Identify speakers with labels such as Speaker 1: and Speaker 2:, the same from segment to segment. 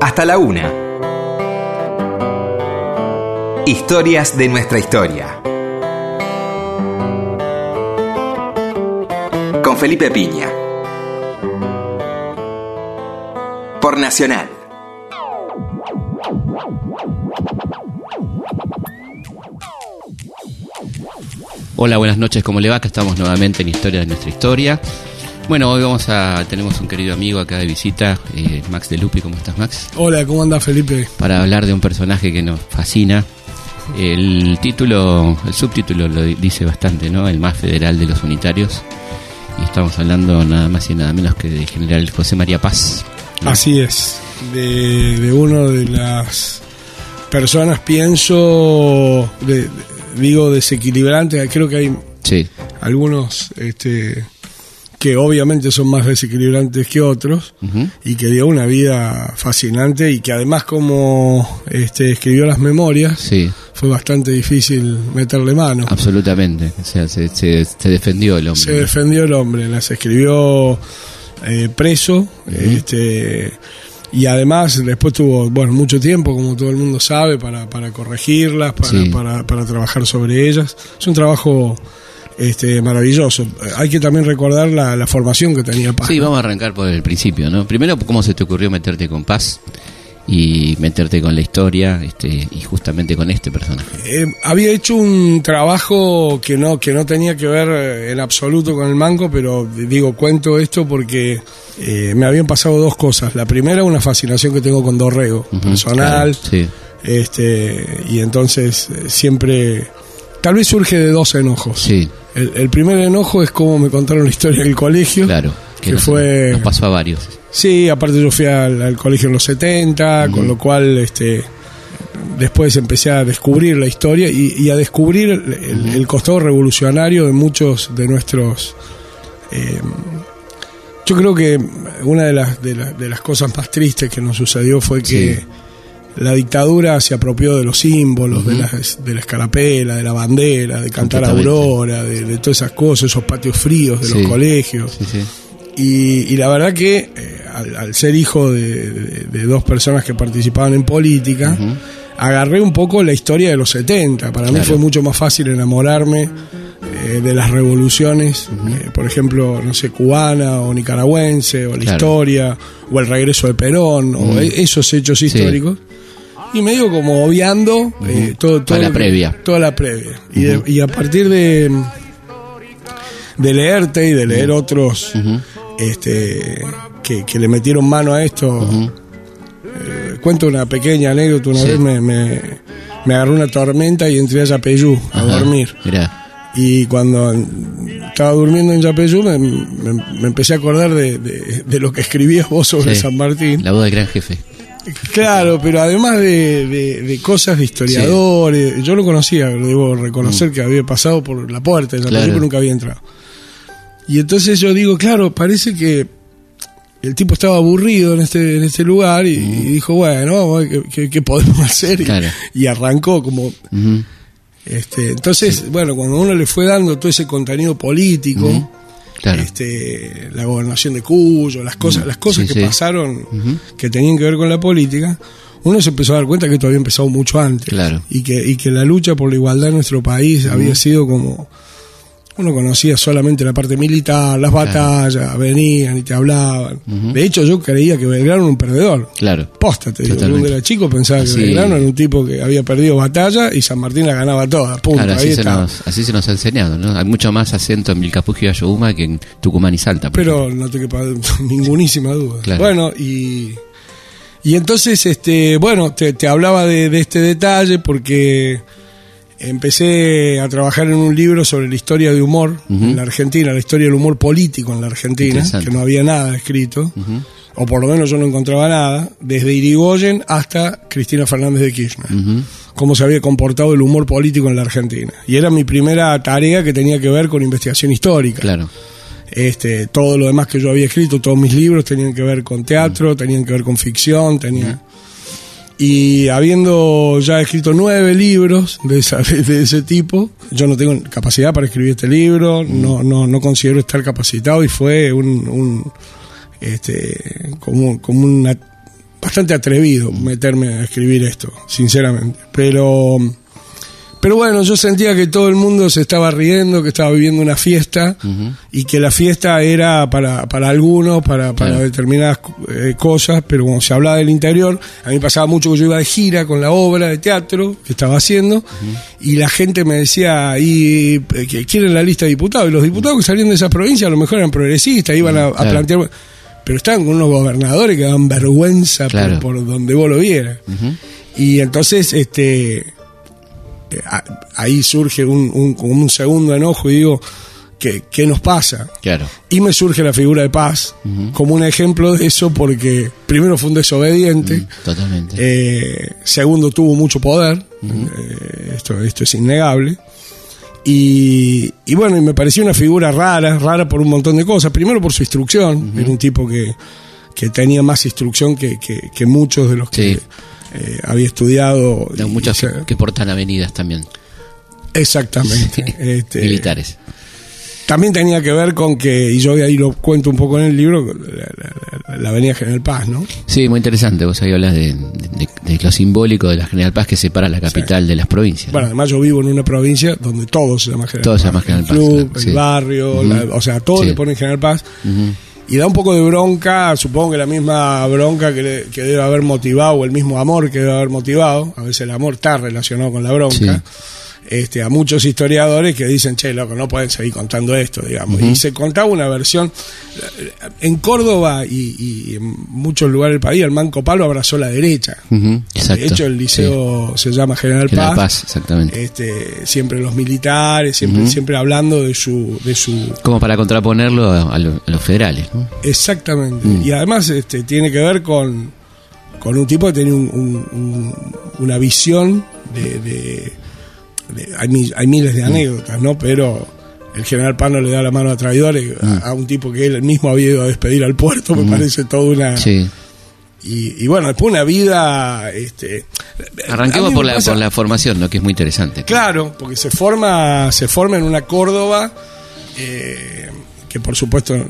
Speaker 1: hasta la una. Historias de nuestra historia. Con Felipe Piña. Por Nacional.
Speaker 2: Hola, buenas noches, ¿cómo le va? Acá estamos nuevamente en Historia de nuestra historia. Bueno, hoy vamos a tenemos un querido amigo acá de visita, eh, Max de Lupi. ¿Cómo estás, Max?
Speaker 3: Hola, ¿cómo anda Felipe?
Speaker 2: Para hablar de un personaje que nos fascina. El título, el subtítulo lo dice bastante, ¿no? El más federal de los unitarios. Y estamos hablando nada más y nada menos que de General José María Paz.
Speaker 3: Así es, de, de uno de las personas, pienso, de, digo desequilibrante, creo que hay
Speaker 2: Sí,
Speaker 3: algunos este, que obviamente son más desequilibrantes que otros y que dio una vida fascinante y que además como este, escribió las memorias
Speaker 2: sí,
Speaker 3: fue bastante difícil meterle mano.
Speaker 2: absolutamente. O sea, se, se- se defendió el hombre.
Speaker 3: Se defendió el hombre, las escribió eh, preso, este, y además después tuvo bueno mucho tiempo, como todo el mundo sabe, para, para corregirlas, para,
Speaker 2: Sí.
Speaker 3: para, para trabajar sobre ellas. Es un trabajo este, maravilloso. Hay que también recordar la, la formación que tenía Paz.
Speaker 2: Sí,
Speaker 3: ¿no?
Speaker 2: vamos a arrancar por el principio, ¿no? Primero, ¿cómo se te ocurrió meterte con Paz y meterte con la historia este, y justamente con este personaje?
Speaker 3: Eh, había hecho un trabajo que no que no tenía que ver eh, en absoluto con el mango, pero digo, cuento esto porque eh, me habían pasado dos cosas. La primera, una fascinación que tengo con Dorrego, personal,
Speaker 2: claro, sí,
Speaker 3: este y entonces eh, siempre, tal vez surge de dos enojos.
Speaker 2: sí,
Speaker 3: El, el primer enojo es cómo me contaron la historia del colegio.
Speaker 2: claro.
Speaker 3: Que
Speaker 2: nos-
Speaker 3: fue-
Speaker 2: Nos pasó a varios.
Speaker 3: Sí, aparte yo fui al, al colegio en los 70, con lo cual este después empecé a descubrir la historia y, y a descubrir el, costado revolucionario de muchos de nuestros... eh, yo creo que una de las, de, la- de las cosas más tristes que nos sucedió fue que
Speaker 2: Sí.
Speaker 3: La dictadura se apropió de los símbolos, de, las- de la escarapela, de la bandera, de cantar aurora, de, de todas esas cosas, esos patios fríos de
Speaker 2: Sí.
Speaker 3: los colegios.
Speaker 2: Sí, sí.
Speaker 3: Y, y la verdad que eh, al, al ser hijo de, de- de dos personas que participaban en política, agarré un poco la historia de los 70. Para mí
Speaker 2: Claro.
Speaker 3: fue mucho más fácil enamorarme eh, de las revoluciones, eh, por ejemplo, no sé, cubana o nicaragüense, o la
Speaker 2: Claro.
Speaker 3: historia, o el regreso de Perón, o e- esos hechos históricos. Y medio como obviando eh, todo, todo
Speaker 2: Toda la previa.
Speaker 3: Toda la previa. y, de- y a partir de, de leerte y de leer otros este, que, que le metieron mano a esto. Eh, cuento una pequeña anécdota. Una
Speaker 2: Sí.
Speaker 3: vez me, me, me agarró una tormenta y entré a Yapeyú a dormir.
Speaker 2: Mirá,
Speaker 3: Y cuando estaba durmiendo en Yapeyú me, me- me empecé a acordar de, de- de lo que escribías vos sobre
Speaker 2: Sí.
Speaker 3: San Martín.
Speaker 2: la voz del gran jefe.
Speaker 3: Claro, pero además de, de- de cosas de historiadores, yo lo conocía, debo reconocer que había pasado por la puerta de
Speaker 2: Mm. Claro.
Speaker 3: pero nunca había entrado. Y entonces yo digo, claro, parece que el tipo estaba aburrido en este, en este lugar y, y dijo, bueno, qué, qué- qué podemos hacer. Y-
Speaker 2: Mm. Claro.
Speaker 3: Y, arrancó como... Este Entonces, bueno, cuando uno le fue dando todo ese contenido político,
Speaker 2: Claro.
Speaker 3: este, la gobernación de Cuyo, las cosas, las cosas
Speaker 2: Sí,
Speaker 3: que
Speaker 2: sí.
Speaker 3: pasaron que tenían que ver con la política, uno se empezó a dar cuenta que esto había empezado mucho antes
Speaker 2: Claro.
Speaker 3: y que y que la lucha por la igualdad en nuestro país había sido como uno conocía solamente la parte militar, las batallas, venían y te hablaban. De hecho, yo creía que Belgrano era un perdedor.
Speaker 2: Claro.
Speaker 3: Posta, te digo. Cuando era chico pensaba que
Speaker 2: Sí.
Speaker 3: Belgrano era un tipo que había perdido batalla y San Martín la ganaba toda. Punto.
Speaker 2: Claro,
Speaker 3: Ahí
Speaker 2: así se, nos, así se nos ha enseñado, ¿no? Hay mucho más acento en Vilcapugio y Ayohuma que en Tucumán y Salta.
Speaker 3: Pero no te quepa ningunísima duda.
Speaker 2: Claro.
Speaker 3: Bueno, y, y entonces, este, bueno, te, te hablaba de, de este detalle porque empecé a trabajar en un libro sobre la historia de humor en la Argentina, la historia del humor político en la Argentina, que no había nada escrito, o por lo menos yo no encontraba nada, desde Irigoyen hasta Cristina Fernández de Kirchner. Cómo se había comportado el humor político en la Argentina. Y era mi primera tarea que tenía que ver con investigación histórica.
Speaker 2: Claro.
Speaker 3: Este, todo lo demás que yo había escrito, todos mis libros tenían que ver con teatro, tenían que ver con ficción, tenía. Y habiendo ya escrito nueve libros de, esa- de ese tipo, yo no tengo capacidad para escribir este libro, no, no, no considero estar capacitado y fue un, un, este, como, como una bastante atrevido meterme a escribir esto, sinceramente. Pero, pero bueno, yo sentía que todo el mundo se estaba riendo, que estaba viviendo una fiesta y que la fiesta era para, para algunos, para, para
Speaker 2: Claro.
Speaker 3: determinadas eh, cosas, pero cuando se hablaba del interior, a mí pasaba mucho que yo iba de gira con la obra de teatro que estaba haciendo y la gente me decía, y eh, que quieren la lista de diputados, y los diputados que salían de esas provincias a lo mejor eran progresistas, iban a, a
Speaker 2: claro.
Speaker 3: plantear... Pero estaban con unos gobernadores que daban vergüenza por-
Speaker 2: Claro.
Speaker 3: por, donde vos lo vieras. Y entonces, este, ahí surge un, un, segundo enojo y digo, ¿qué, qué nos pasa?
Speaker 2: Claro.
Speaker 3: Y me surge la figura de Paz como un ejemplo de eso porque primero fue un desobediente,
Speaker 2: Totalmente.
Speaker 3: eh, segundo tuvo mucho poder, eh, esto, esto es innegable. Y, y bueno, y me pareció una figura rara, rara por un montón de cosas. Primero por su instrucción, era un tipo que, que tenía más instrucción que, que, que muchos de los que
Speaker 2: Sí.
Speaker 3: Eh, había estudiado. Y-
Speaker 2: muchos
Speaker 3: y
Speaker 2: que, portan avenidas también.
Speaker 3: Exactamente. Este,
Speaker 2: Militares.
Speaker 3: También tenía que ver con que, y yo ahí lo cuento un poco en el libro, la, la- la- la Avenida General Paz, ¿no?
Speaker 2: Sí, muy interesante. Vos ahí hablas de, de- de lo simbólico de la General Paz que separa la capital de las provincias.
Speaker 3: Bueno, además yo vivo en una provincia donde todo se llama General
Speaker 2: Todo se llama General
Speaker 3: el
Speaker 2: Paz,
Speaker 3: club,
Speaker 2: claro,
Speaker 3: el
Speaker 2: sí.
Speaker 3: barrio, la- o sea, todo
Speaker 2: Sí.
Speaker 3: le ponen General Paz.
Speaker 2: Ujú.
Speaker 3: Y da un poco de bronca, supongo que la misma bronca que, le- que debe haber motivado, o el mismo amor que debe haber motivado, a veces el amor está relacionado con la bronca, este, a muchos historiadores que dicen, che, loco, no pueden seguir contando esto, digamos. Y se contaba una versión, en Córdoba y, y en muchos lugares del país, el Manco Palo abrazó la derecha.
Speaker 2: Exacto.
Speaker 3: De hecho, el liceo se llama General.
Speaker 2: General
Speaker 3: Paz.
Speaker 2: Paz, exactamente.
Speaker 3: Este, siempre los militares, siempre, siempre hablando de su, de su
Speaker 2: Como para contraponerlo a, a lo- a los federales, ¿no?
Speaker 3: Exactamente.
Speaker 2: Mm.
Speaker 3: Y además este, tiene que ver con, con un tipo que tiene un- un- un- una visión de- hay, hay miles
Speaker 2: Mm.
Speaker 3: de anécdotas, ¿no? Pero el general Pano le da la mano a traidores
Speaker 2: Mm.
Speaker 3: a, a un tipo que él mismo había ido a despedir al puerto, me parece toda una...
Speaker 2: Sí.
Speaker 3: Y, y bueno, después una vida... Este,
Speaker 2: Arranquemos por la,
Speaker 3: pasa-
Speaker 2: por la formación, ¿no? Que es muy interesante.
Speaker 3: Claro, porque se forma, se forma en una Córdoba eh, que por supuesto eh,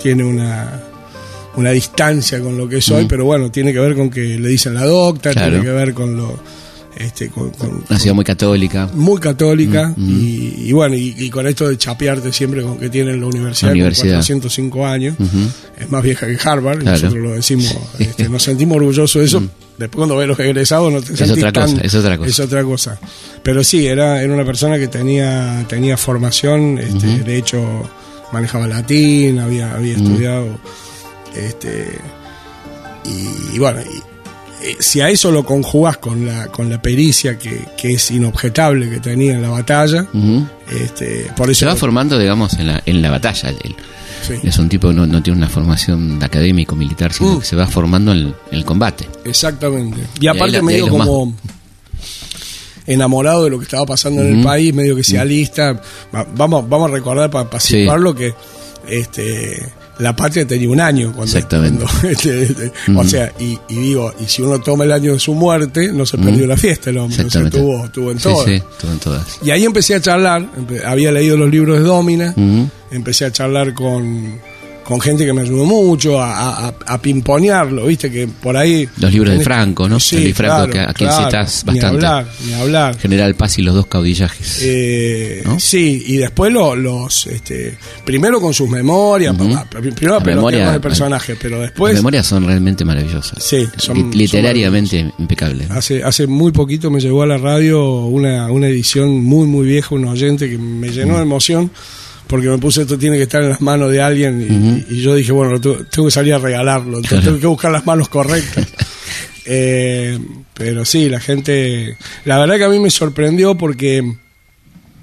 Speaker 3: tiene una, una distancia con lo que es hoy, pero bueno, tiene que ver con que le dicen la docta,
Speaker 2: Claro.
Speaker 3: tiene que ver con lo este, con, con-
Speaker 2: Una ciudad muy católica.
Speaker 3: muy católica
Speaker 2: Mm,
Speaker 3: y, y bueno, y, y con esto de chapearte siempre con que tienen la universidad,
Speaker 2: La universidad.
Speaker 3: con 405 años, es más vieja que Harvard,
Speaker 2: Claro.
Speaker 3: nosotros lo decimos, este, nos sentimos orgullosos de eso. Después cuando ves los egresados no te
Speaker 2: Mm. Es
Speaker 3: sentís
Speaker 2: otra
Speaker 3: tan-
Speaker 2: cosa, es otra cosa.
Speaker 3: es otra cosa. Pero sí, era, era una persona que tenía, tenía formación, este, de hecho manejaba latín, había, había estudiado, este, y, y bueno, y- eh, si a eso lo conjugás con la, con la pericia que, que es inobjetable que tenía en la batalla, este, por eso
Speaker 2: Se va formando, digamos, en la, en la batalla. Él.
Speaker 3: sí,
Speaker 2: Es un tipo que no, no tiene una formación de académico militar, sino
Speaker 3: Mm.
Speaker 2: que se va formando en, en el combate.
Speaker 3: exactamente. Y aparte
Speaker 2: y
Speaker 3: medio como enamorado de lo que estaba pasando en el país, medio que se alista. Va- Vamos, vamos a recordar para
Speaker 2: Sí.
Speaker 3: situarlo que este la patria tenía un año cuando,
Speaker 2: Exactamente.
Speaker 3: cuando- este, este, o sea y, y digo y si uno toma el año de su muerte no se perdió la fiesta el hombre o sea,
Speaker 2: Exactamente.
Speaker 3: tuvo, tuvo en
Speaker 2: Sí,
Speaker 3: todo
Speaker 2: sí, estuvo en todas.
Speaker 3: y ahí empecé a charlar había leído los libros de Domina empecé a charlar con con gente que me ayudó mucho a, a, a pimponearlo, viste que por ahí
Speaker 2: Los libros de Franco, ¿no?
Speaker 3: Sí,
Speaker 2: Luis Franco,
Speaker 3: claro,
Speaker 2: que a quien
Speaker 3: claro,
Speaker 2: citas
Speaker 3: ni
Speaker 2: bastante.
Speaker 3: hablar, ni hablar.
Speaker 2: General Paz y los dos caudillajes.
Speaker 3: Eh,
Speaker 2: ¿No?
Speaker 3: Sí, y después lo- los, este, primero con sus memorias, primero pero
Speaker 2: memoria-
Speaker 3: de personaje, pero después
Speaker 2: Las memorias son realmente maravillosas.
Speaker 3: Sí, son-
Speaker 2: Li- literariamente impecables. ¿no?
Speaker 3: hace, hace muy poquito me llegó a la radio una, una edición muy muy vieja, un oyente que me llenó de emoción porque me puse esto tiene que estar en las manos de alguien y, y yo dije, bueno, tengo, que salir a regalarlo, entonces
Speaker 2: Claro.
Speaker 3: tengo que buscar las manos correctas. Eh, pero sí, la gente, la verdad que a mí me sorprendió porque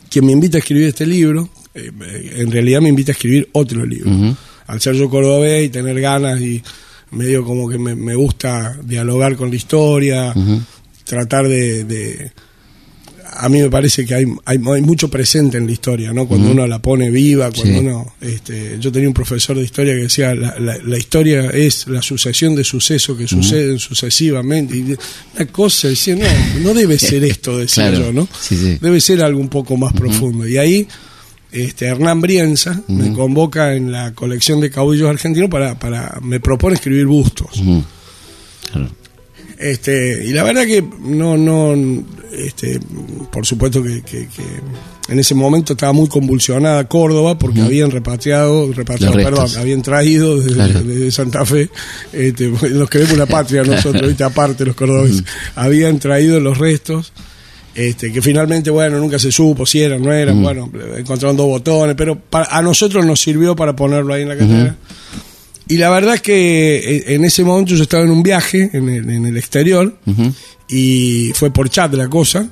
Speaker 3: quien me invita a escribir este libro, eh, en realidad me invita a escribir otro libro. Al ser yo cordobés y tener ganas y medio como que me, me gusta dialogar con la historia, tratar de, de- A mí me parece que hay, hay, hay mucho presente en la historia, ¿no? Cuando uno la pone viva, cuando
Speaker 2: Sí.
Speaker 3: uno... Este, yo tenía un profesor de historia que decía, la, la- la historia es la sucesión de sucesos que suceden sucesivamente. Y una cosa, decía, no, no debe ser esto, decía
Speaker 2: Claro.
Speaker 3: yo, ¿no?
Speaker 2: Sí, sí.
Speaker 3: Debe ser algo un poco más profundo. Y ahí este, Hernán Brienza me convoca en la colección de caudillos argentinos para, para me propone escribir bustos.
Speaker 2: Claro.
Speaker 3: Este, y la verdad que no, no, este, por supuesto que, que- que en ese momento estaba muy convulsionada Córdoba porque habían repatriado, repatriado, perdón, habían traído desde,
Speaker 2: Claro.
Speaker 3: desde Santa Fe, este, los queremos una patria nosotros, ¿viste? aparte los cordobeses, habían traído los restos. Este, que finalmente, bueno, nunca se supo si eran, no eran, bueno, encontraron dos botones, pero para- a nosotros nos sirvió para ponerlo ahí en la catedral. Y la verdad es que eh, en ese momento yo estaba en un viaje en el, en el exterior y fue por chat la cosa.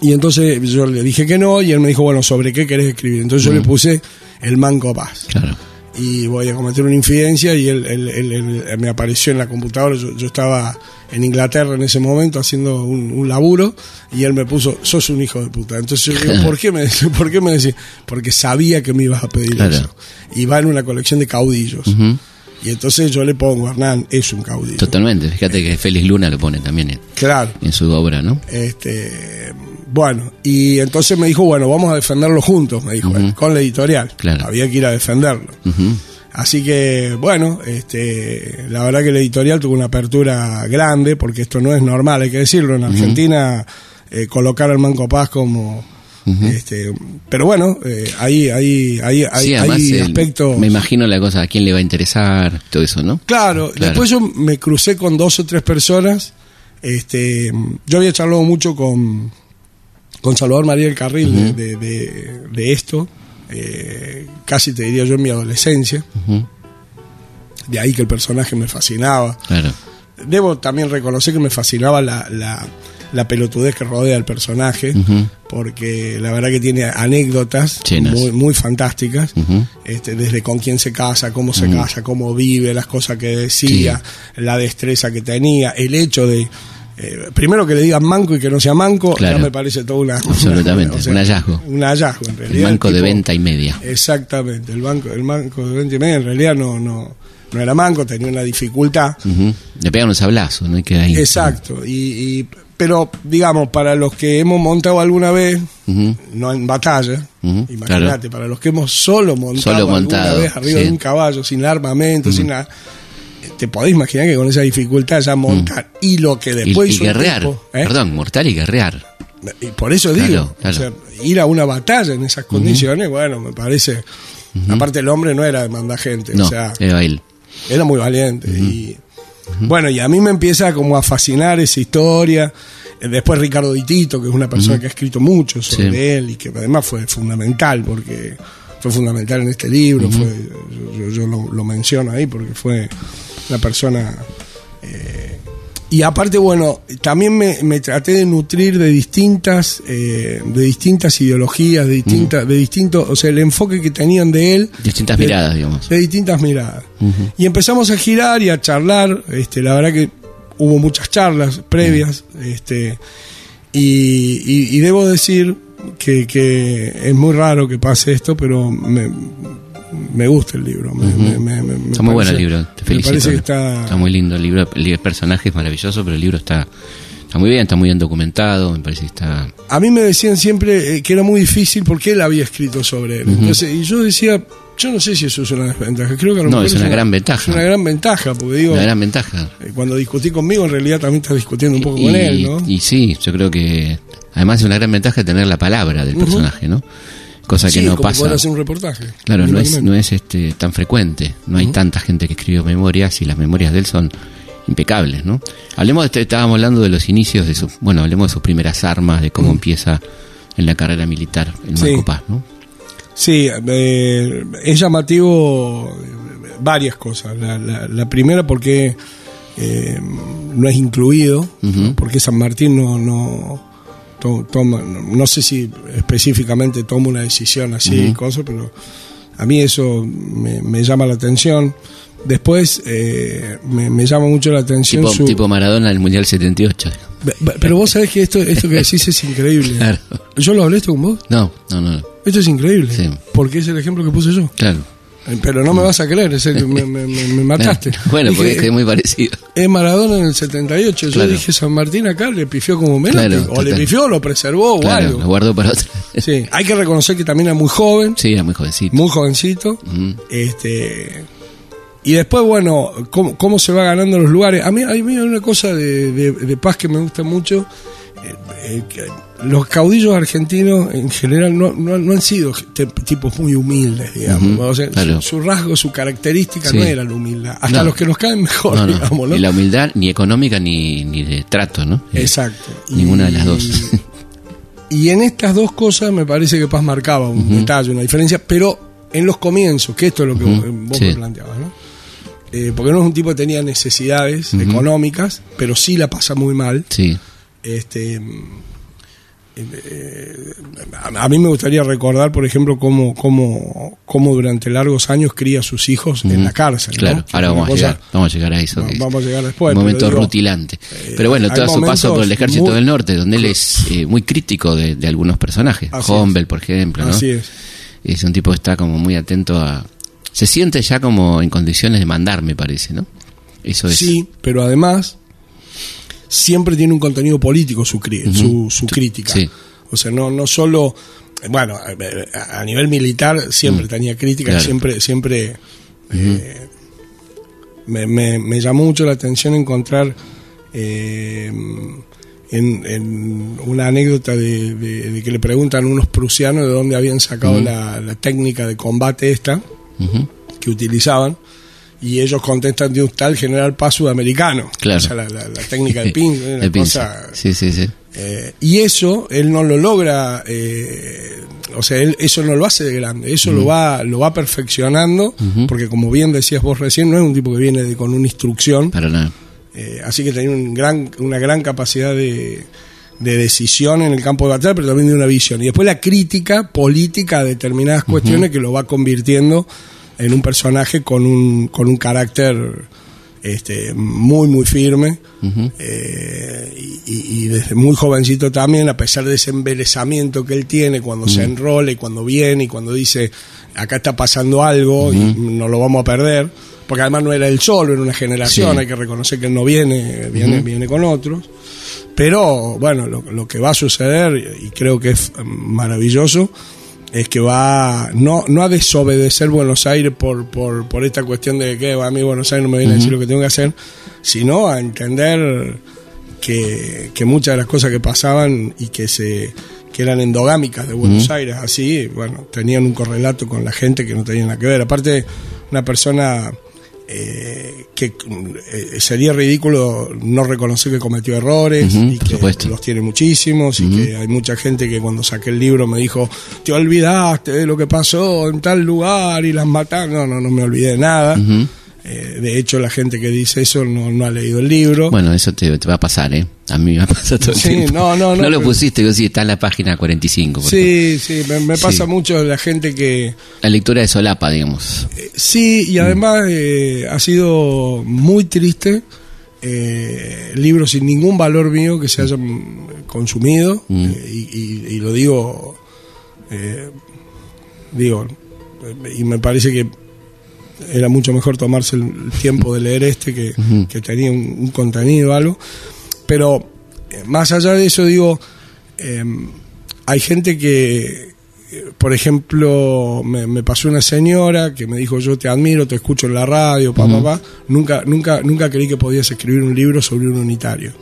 Speaker 3: Y entonces yo le dije que no y él me dijo, bueno, ¿sobre qué querés escribir? Entonces yo le puse el Manco Paz.
Speaker 2: Claro.
Speaker 3: Y voy a cometer una infidencia y él, él- él- él me apareció en la computadora. Yo, yo estaba en Inglaterra en ese momento haciendo un, un laburo y él me puso, sos un hijo de puta. Entonces yo digo, ¿por qué me, decís- ¿por qué me decís? Porque sabía que me ibas a pedir
Speaker 2: Claro.
Speaker 3: eso. Y va en una colección de caudillos. Y entonces yo le pongo, Hernán, es un caudillo.
Speaker 2: Totalmente. Fíjate que Félix Luna lo pone también en,
Speaker 3: Claro.
Speaker 2: en su obra, ¿no?
Speaker 3: Este, bueno, y entonces me dijo, bueno, vamos a defenderlo juntos, me dijo, él, con la editorial.
Speaker 2: Claro.
Speaker 3: Había que ir a defenderlo. Así que, bueno, este, la verdad que la editorial tuvo una apertura grande, porque esto no es normal, hay que decirlo. En Argentina, eh, colocar al Manco Paz como. este, pero bueno, eh, ahí, ahí, ahí, hay,
Speaker 2: sí,
Speaker 3: hay
Speaker 2: el-
Speaker 3: aspectos.
Speaker 2: me imagino la cosa, a quién le va a interesar, todo eso, ¿no?
Speaker 3: Claro,
Speaker 2: Claro.
Speaker 3: después yo me crucé con dos o tres personas. Este, yo había charlado mucho con, con Salvador María del Carril de, de, de- de esto, eh, casi te diría yo en mi adolescencia. De ahí que el personaje me fascinaba.
Speaker 2: Claro.
Speaker 3: Debo también reconocer que me fascinaba la, la, la pelotudez que rodea al personaje, porque la verdad que tiene anécdotas muy, muy fantásticas, este, desde con quién se casa, cómo se casa, cómo vive, las cosas que decía, la destreza que tenía, el hecho de... eh, primero que le digan manco y que no sea manco,
Speaker 2: Claro.
Speaker 3: ya me parece todo una...
Speaker 2: Absolutamente, un hallazgo.
Speaker 3: Un hallazgo, en
Speaker 2: El
Speaker 3: realidad.
Speaker 2: banco de
Speaker 3: tipo-
Speaker 2: venta y media.
Speaker 3: Exactamente, el banco, el banco de 20 y media en realidad no, no, no era manco, tenía una dificultad.
Speaker 2: Le pegan un sablazo, ¿no? Ahí.
Speaker 3: Exacto, y, y- pero digamos, para los que hemos montado alguna vez, no en batalla, imagínate,
Speaker 2: claro.
Speaker 3: para los que hemos solo montado,
Speaker 2: Solo
Speaker 3: alguna
Speaker 2: montado,
Speaker 3: vez arriba
Speaker 2: sí.
Speaker 3: de un caballo, sin armamento, sin nada, te podés imaginar que con esa dificultad ya montar y lo que después
Speaker 2: y guerrear.
Speaker 3: tipo, ¿eh?
Speaker 2: Perdón, mortal y guerrear.
Speaker 3: Y por eso
Speaker 2: Claro,
Speaker 3: digo,
Speaker 2: claro.
Speaker 3: o sea, ir a una batalla en esas condiciones, bueno, me parece. Aparte, el hombre no era de mandar gente,
Speaker 2: No,
Speaker 3: o sea,
Speaker 2: era él.
Speaker 3: era muy valiente. Y bueno, y a mí me empieza como a fascinar esa historia. Eh, Después Ricardo Ditito, que es una persona que ha escrito mucho sobre
Speaker 2: Sí.
Speaker 3: él y que además fue fundamental, porque fue fundamental en este libro, fue, yo, yo- yo lo, lo menciono ahí porque fue una persona... eh, y aparte, bueno, también me, me traté de nutrir de distintas, eh, de distintas ideologías, de distintas, de distintos, o sea, el enfoque que tenían de él,
Speaker 2: Distintas
Speaker 3: de-
Speaker 2: miradas, digamos.
Speaker 3: de distintas miradas. Y empezamos a girar y a charlar. Este, la verdad que hubo muchas charlas previas. Este, y, y- y debo decir que, que es muy raro que pase esto, pero me, me gusta el libro. Me, me- me- me- me
Speaker 2: Está muy bueno el libro, te
Speaker 3: Me
Speaker 2: felicito.
Speaker 3: parece que está.
Speaker 2: muy lindo el libro. El, personaje es maravilloso, pero el libro está, está muy bien, está muy bien documentado. Me parece que está.
Speaker 3: A mí me decían siempre eh, que era muy difícil porque él había escrito sobre él. Entonces, y yo decía, yo no sé si eso es una desventaja. Creo que a lo
Speaker 2: No,
Speaker 3: mejor
Speaker 2: es una gran ventaja.
Speaker 3: Es una gran ventaja, porque digo.
Speaker 2: Una gran ventaja.
Speaker 3: Eh, Cuando discutí conmigo, en realidad también estás discutiendo un poco con él, ¿no?
Speaker 2: y sí, yo creo que además es una gran ventaja tener la palabra del personaje, ¿no? Cosa que
Speaker 3: sí,
Speaker 2: no
Speaker 3: como
Speaker 2: pasa.
Speaker 3: hacer un reportaje.
Speaker 2: Claro, no es, no es este tan frecuente. No hay tanta gente que escribe memorias y las memorias de él son impecables, ¿no? Hablemos, de, este, estábamos hablando de los inicios de su, bueno, hablemos de sus primeras armas, de cómo empieza en la carrera militar el
Speaker 3: Sí.
Speaker 2: Marco Paz, ¿no?
Speaker 3: Sí, eh, es llamativo varias cosas. La, la- la primera porque eh, no es incluido, porque San Martín no, no to- toma, no, sé si específicamente toma una decisión así, cosa, pero a mí eso me, me llama la atención. Después eh, me, me llama mucho la atención
Speaker 2: Tipo,
Speaker 3: su...
Speaker 2: tipo Maradona del Mundial 78.
Speaker 3: Be- be- Pero vos sabés que esto, esto que decís es increíble.
Speaker 2: Claro.
Speaker 3: ¿Yo lo hablé esto con vos?
Speaker 2: No, no, no,
Speaker 3: Esto es increíble.
Speaker 2: Sí.
Speaker 3: Porque es el ejemplo que puse yo.
Speaker 2: claro.
Speaker 3: Pero no me vas a creer, es me, me- mataste.
Speaker 2: Bueno, porque
Speaker 3: Dije,
Speaker 2: es muy parecido.
Speaker 3: es Maradona en el 78. Yo
Speaker 2: Claro.
Speaker 3: dije, San Martín acá le pifió como menos.
Speaker 2: Claro,
Speaker 3: o le pifió o lo preservó o
Speaker 2: Claro,
Speaker 3: algo.
Speaker 2: lo guardo para otra.
Speaker 3: Sí, hay que reconocer que también era muy joven,
Speaker 2: Sí, era muy jovencito.
Speaker 3: muy jovencito. Este y después, bueno, cómo, cómo se va ganando los lugares. A mí, a mí hay una cosa de, de- de paz que me gusta mucho. eh, eh, los caudillos argentinos en general no, no, no han sido tipos muy humildes, digamos. O sea,
Speaker 2: claro.
Speaker 3: su, su rasgo, su característica
Speaker 2: Sí.
Speaker 3: no era la humildad. Hasta
Speaker 2: No.
Speaker 3: los que nos caen mejor, digamos, ¿no?
Speaker 2: Y la humildad ni económica ni, ni de trato, ¿no? Eh,
Speaker 3: Exacto.
Speaker 2: Ninguna de las dos.
Speaker 3: Y en estas dos cosas me parece que Paz marcaba un detalle, una diferencia, pero en los comienzos, que esto es lo que
Speaker 2: Ujú,
Speaker 3: vos, vos
Speaker 2: sí.
Speaker 3: me planteabas, ¿no? Eh, porque no es un tipo que tenía necesidades económicas, pero sí la pasa muy mal.
Speaker 2: Sí.
Speaker 3: Este, eh, a, mí me gustaría recordar, por ejemplo, cómo, cómo, cómo durante largos años cría a sus hijos en la cárcel.
Speaker 2: Claro, ahora vamos a,
Speaker 3: cosa-
Speaker 2: llegar, vamos a llegar a eso.
Speaker 3: Vamos a llegar después,
Speaker 2: Un
Speaker 3: pero
Speaker 2: momento
Speaker 3: digo,
Speaker 2: rutilante. Pero bueno, todo su paso por el ejército
Speaker 3: muy-
Speaker 2: del norte, donde él es eh, muy crítico de, de algunos personajes. Humble, por ejemplo, ¿no?
Speaker 3: Así es.
Speaker 2: Es un tipo que está como muy atento a... Se siente ya como en condiciones de mandar, me parece, ¿no? Eso es.
Speaker 3: Sí, pero además siempre tiene un contenido político su, cri- su, su crítica.
Speaker 2: sí.
Speaker 3: O sea, no, no solo, bueno, a, a nivel militar siempre tenía crítica,
Speaker 2: Mm. Claro.
Speaker 3: siempre, siempre eh, me, me- me llamó mucho la atención encontrar eh, en, en una anécdota de, de- de que le preguntan a unos prusianos de dónde habían sacado la, la técnica de combate esta que utilizaban y ellos contestan de un tal general paz sudamericano.
Speaker 2: Claro.
Speaker 3: O sea, la, la- la técnica del pin, una cosa...
Speaker 2: Sí, sí, sí.
Speaker 3: eh, y eso él no lo logra, eh, o sea, él eso no lo hace de grande, eso lo va lo va perfeccionando, porque como bien decías vos recién, no es un tipo que viene de- con una instrucción,
Speaker 2: Para nada.
Speaker 3: eh, así que tenía un gran, una gran capacidad de, de decisión en el campo de batalla, pero también de una visión. Y después la crítica política a determinadas cuestiones que lo va convirtiendo en un personaje con un, con un carácter este, muy, muy firme. eh, y, y- desde muy jovencito también, a pesar de ese embelezamiento que él tiene cuando se enrola y cuando viene y cuando dice, acá está pasando algo y no lo vamos a perder. Porque además no era él solo, era una generación,
Speaker 2: Sí.
Speaker 3: hay que reconocer que él no viene, viene, viene con otros. Pero bueno, lo, lo que va a suceder, y creo que es mm, maravilloso, es que va no, no a desobedecer Buenos Aires por, por, por esta cuestión de que a mí Buenos Aires no me viene a decir lo que tengo que hacer, sino a entender que, que muchas de las cosas que pasaban y que se que eran endogámicas de Buenos Aires, así, bueno, tenían un correlato con la gente que no tenía nada que ver. Aparte, una persona eh, que eh, sería ridículo no reconocer que cometió errores y que
Speaker 2: supuesto.
Speaker 3: los tiene muchísimos y que hay mucha gente que cuando saqué el libro me dijo te olvidaste de lo que pasó en tal lugar y las mataron no no no me olvidé de nada. Eh, de hecho la gente que dice eso no, no ha leído el libro
Speaker 2: Bueno, eso te, te va a pasar, ¿eh? A mí me va a pasar todo el tiempo.
Speaker 3: no, no, no,
Speaker 2: lo
Speaker 3: pero-
Speaker 2: pusiste, digo, sí, está en la página 45. por ejemplo.
Speaker 3: sí sí me, me pasa
Speaker 2: Sí.
Speaker 3: mucho la gente que
Speaker 2: La lectura de solapa, digamos.
Speaker 3: eh, sí y además eh, ha sido muy triste eh, libros sin ningún valor mío que se hayan consumido
Speaker 2: Mm.
Speaker 3: y, y- y lo digo digo y me parece que era mucho mejor tomarse el tiempo de leer este que, que tenía un, un contenido o algo pero eh, más allá de eso digo eh, hay gente que eh, por ejemplo me, me pasó una señora que me dijo yo te admiro te escucho en la radio pa, pa, pa". nunca nunca nunca creí que podías escribir un libro sobre un unitario.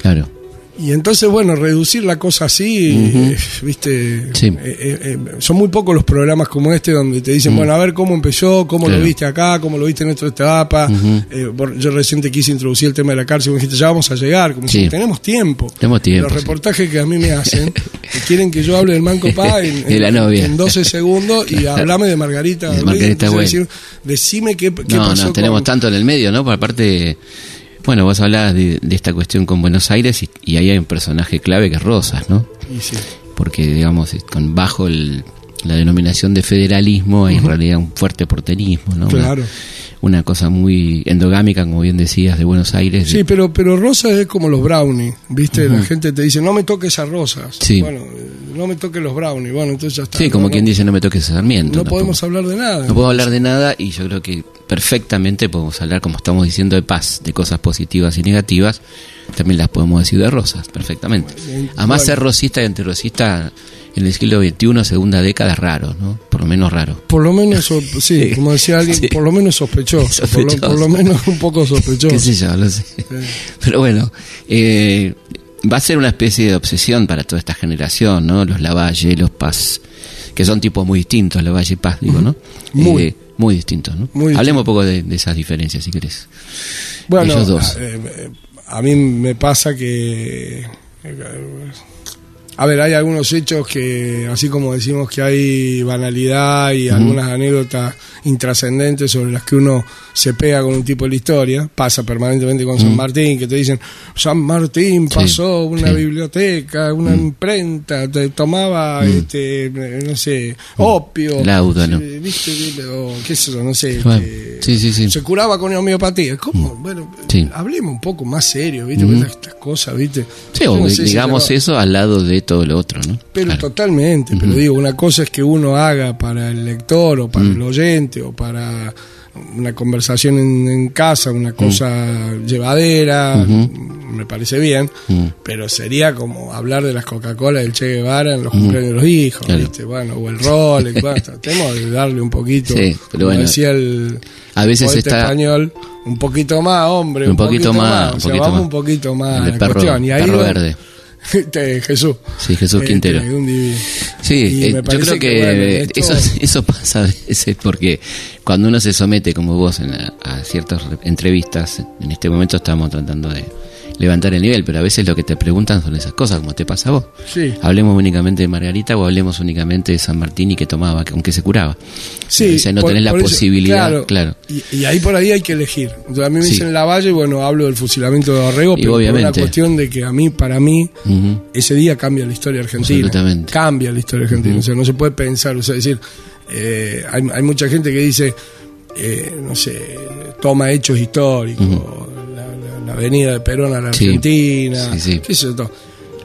Speaker 2: Claro.
Speaker 3: Y entonces, bueno, reducir la cosa así, eh, viste,
Speaker 2: Sí.
Speaker 3: Eh, eh, eh, son muy pocos los programas como este donde te dicen, bueno, a ver cómo empezó, cómo
Speaker 2: Claro.
Speaker 3: lo viste acá, cómo lo viste en nuestra etapa. Eh, por- yo recién te quise introducir el tema de la cárcel, me dijiste, ya vamos a llegar, como
Speaker 2: Sí.
Speaker 3: si tenemos tiempo.
Speaker 2: Tenemos tiempo,
Speaker 3: Los
Speaker 2: sí.
Speaker 3: reportajes que a mí me hacen, que quieren que yo hable del Manco Pa en,
Speaker 2: De la
Speaker 3: en-
Speaker 2: novia.
Speaker 3: en 12 segundos y hablame de Margarita.
Speaker 2: De Margarita Güell.
Speaker 3: decir, decime qué, qué
Speaker 2: No,
Speaker 3: pasó
Speaker 2: no, tenemos
Speaker 3: con-
Speaker 2: tanto en el medio, ¿no? Por aparte, bueno, vos hablabas de, de esta cuestión con Buenos Aires y, y ahí hay un personaje clave que es Rosas, ¿no?
Speaker 3: Y sí.
Speaker 2: Porque, digamos, con bajo el, la denominación de federalismo hay en realidad un fuerte porterismo, ¿no? Una-
Speaker 3: Claro.
Speaker 2: Una, cosa muy endogámica, como bien decías, de Buenos Aires.
Speaker 3: Sí, pero, pero rosas es como los brownies, ¿viste? La gente te dice, no me toques a rosas.
Speaker 2: Sí.
Speaker 3: Bueno, no me toques los brownies. Bueno, entonces ya está.
Speaker 2: Sí, como
Speaker 3: No,
Speaker 2: quien
Speaker 3: no-
Speaker 2: dice, no me toques a Sarmiento.
Speaker 3: No
Speaker 2: tampoco.
Speaker 3: podemos hablar de nada.
Speaker 2: No puedo hablar de nada y yo creo que perfectamente podemos hablar, como estamos diciendo, de paz, de cosas positivas y negativas, también las podemos decir de rosas, perfectamente. Además,
Speaker 3: bueno.
Speaker 2: ser rosista y antirrosista en el siglo XXI, segunda década, raro, ¿no? Por lo menos raro.
Speaker 3: Por lo menos, sí, como decía alguien,
Speaker 2: Sí.
Speaker 3: por lo menos sospechoso. Por, lo, por lo menos un poco sospechoso.
Speaker 2: qué sé yo, no sé. Pero bueno, eh, va a ser una especie de obsesión para toda esta generación, ¿no? Los Lavalle, los Paz, que son tipos muy distintos, Lavalle y Paz, digo, ¿no?
Speaker 3: Muy.
Speaker 2: Eh, muy distintos, ¿no?
Speaker 3: Muy
Speaker 2: Hablemos un poco de, de esas diferencias, si querés.
Speaker 3: Bueno,
Speaker 2: Ellos dos.
Speaker 3: A, eh, a mí me pasa que. A ver, hay algunos hechos que, así como decimos que hay banalidad y algunas anécdotas intrascendentes sobre las que uno se pega con un tipo de la historia, pasa permanentemente con San Martín, que te dicen, San Martín
Speaker 2: Sí,
Speaker 3: pasó una
Speaker 2: sí.
Speaker 3: biblioteca, una imprenta, te tomaba, este, no sé, opio,
Speaker 2: Láudano.
Speaker 3: sí, ¿viste? O qué yo, no sé,
Speaker 2: Bueno,
Speaker 3: este,
Speaker 2: sí, sí, sí.
Speaker 3: se curaba con homeopatía. ¿Cómo? Bueno, hablemos un poco más serio, ¿viste? Estas, cosas, ¿viste?
Speaker 2: Sí,
Speaker 3: Yo
Speaker 2: o
Speaker 3: no sé si
Speaker 2: digamos eso al lado de todo lo otro, ¿no?
Speaker 3: Pero
Speaker 2: Claro.
Speaker 3: totalmente, pero digo, una cosa es que uno haga para el lector o para
Speaker 2: Mm.
Speaker 3: el oyente o para una conversación en, en casa, una cosa llevadera, me parece bien,
Speaker 2: Mm.
Speaker 3: pero sería como hablar de las Coca-Cola del Che Guevara en los cumpleaños de los hijos,
Speaker 2: Mm. Claro.
Speaker 3: ¿viste? Bueno, o el Rolex, bueno, tratemos de darle un poquito,
Speaker 2: Sí, pero
Speaker 3: como
Speaker 2: bueno,
Speaker 3: decía el
Speaker 2: a veces está-
Speaker 3: español, un poquito más, hombre,
Speaker 2: Un poquito más,
Speaker 3: o
Speaker 2: un
Speaker 3: sea,
Speaker 2: poquito
Speaker 3: vamos
Speaker 2: más.
Speaker 3: un poquito más
Speaker 2: El
Speaker 3: la
Speaker 2: perro,
Speaker 3: cuestión. Y ahí
Speaker 2: perro
Speaker 3: lo-
Speaker 2: verde.
Speaker 3: Jesús.
Speaker 2: Sí, Jesús
Speaker 3: Este,
Speaker 2: Quintero. Sí, eh, yo creo que,
Speaker 3: que, bueno, esto-
Speaker 2: eso, eso pasa a veces porque cuando uno se somete, como vos, en a, a ciertas re- entrevistas, en este momento estamos tratando de levantar el nivel, pero a veces lo que te preguntan son esas cosas, como te pasa a vos.
Speaker 3: Sí.
Speaker 2: Hablemos únicamente de Margarita o hablemos únicamente de San Martín y que tomaba, que aunque se curaba.
Speaker 3: Sí,
Speaker 2: O sea, no
Speaker 3: por-
Speaker 2: tenés la
Speaker 3: eso,
Speaker 2: posibilidad, claro.
Speaker 3: Y, y ahí por ahí hay que elegir. Entonces, a mí me
Speaker 2: Sí.
Speaker 3: dicen la valle, bueno, hablo del fusilamiento de Dorrego, pero por una
Speaker 2: obviamente.
Speaker 3: cuestión de que a mí, para mí, ese día cambia la historia argentina.
Speaker 2: Absolutamente.
Speaker 3: Cambia la historia argentina. O sea, no se puede pensar, o sea, decir, eh, hay, hay mucha gente que dice, eh, no sé, toma hechos históricos, avenida de Perón a la
Speaker 2: Sí.
Speaker 3: Argentina,
Speaker 2: Sí, sí.
Speaker 3: qué.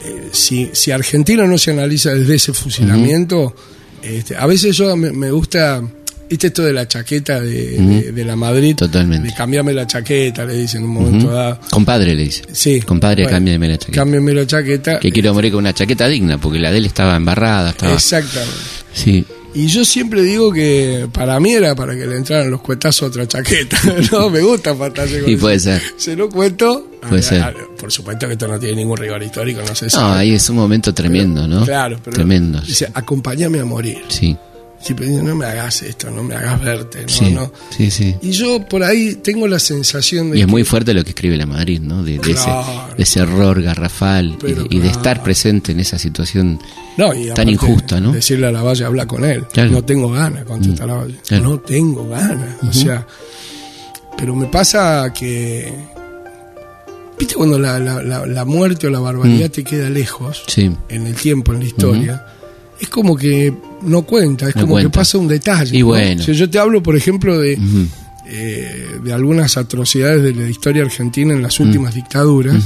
Speaker 3: Eh, si, si Argentina no se analiza desde ese fusilamiento, este, a veces yo me, me gusta, ¿viste esto de la chaqueta de, de- de la Madrid?
Speaker 2: Totalmente.
Speaker 3: De cambiarme la chaqueta, le dicen en un momento
Speaker 2: Ujú.
Speaker 3: dado.
Speaker 2: Compadre le dice.
Speaker 3: Sí.
Speaker 2: Compadre,
Speaker 3: Bueno,
Speaker 2: cámbiame la chaqueta.
Speaker 3: Cámbiame la chaqueta.
Speaker 2: Que quiero morir con una chaqueta digna, porque la de él estaba embarrada, estaba...
Speaker 3: Exactamente.
Speaker 2: Sí,
Speaker 3: Y yo siempre digo que para mí era para que le entraran los cuetazos a otra chaqueta. no, me gusta fantasía con
Speaker 2: y puede ser.
Speaker 3: Se lo cuento.
Speaker 2: Puede
Speaker 3: a-
Speaker 2: ser.
Speaker 3: a- por supuesto que esto no tiene ningún rigor histórico, no sé si.
Speaker 2: No, ahí es un momento tremendo, ¿no?
Speaker 3: Claro, pero.
Speaker 2: Tremendo.
Speaker 3: Dice, acompáñame a morir.
Speaker 2: Sí,
Speaker 3: Sí, pero dice, no me hagas esto, no me hagas verte, no,
Speaker 2: sí,
Speaker 3: no.
Speaker 2: sí, sí.
Speaker 3: Y yo por ahí tengo la sensación de.
Speaker 2: Y es
Speaker 3: que-
Speaker 2: muy fuerte lo que escribe la Madrid, ¿no? De, de ese,
Speaker 3: Claro.
Speaker 2: de ese error garrafal y, de- y de
Speaker 3: claro.
Speaker 2: estar presente en esa situación.
Speaker 3: No, y
Speaker 2: tan injusta, ¿no?
Speaker 3: Decirle a la valle, habla con él.
Speaker 2: Claro.
Speaker 3: No tengo ganas, contesta la valle.
Speaker 2: claro.
Speaker 3: No tengo ganas. O sea, pero me pasa que. ¿Viste cuando la, la, la, la muerte o la barbaridad
Speaker 2: Mm.
Speaker 3: te queda lejos,
Speaker 2: Sí,
Speaker 3: en el tiempo, en la historia? Es como que no cuenta, es
Speaker 2: No
Speaker 3: como
Speaker 2: cuenta.
Speaker 3: que pasa un detalle. Sea, yo te hablo, por ejemplo, de, eh, de algunas atrocidades de la historia argentina en las últimas dictaduras.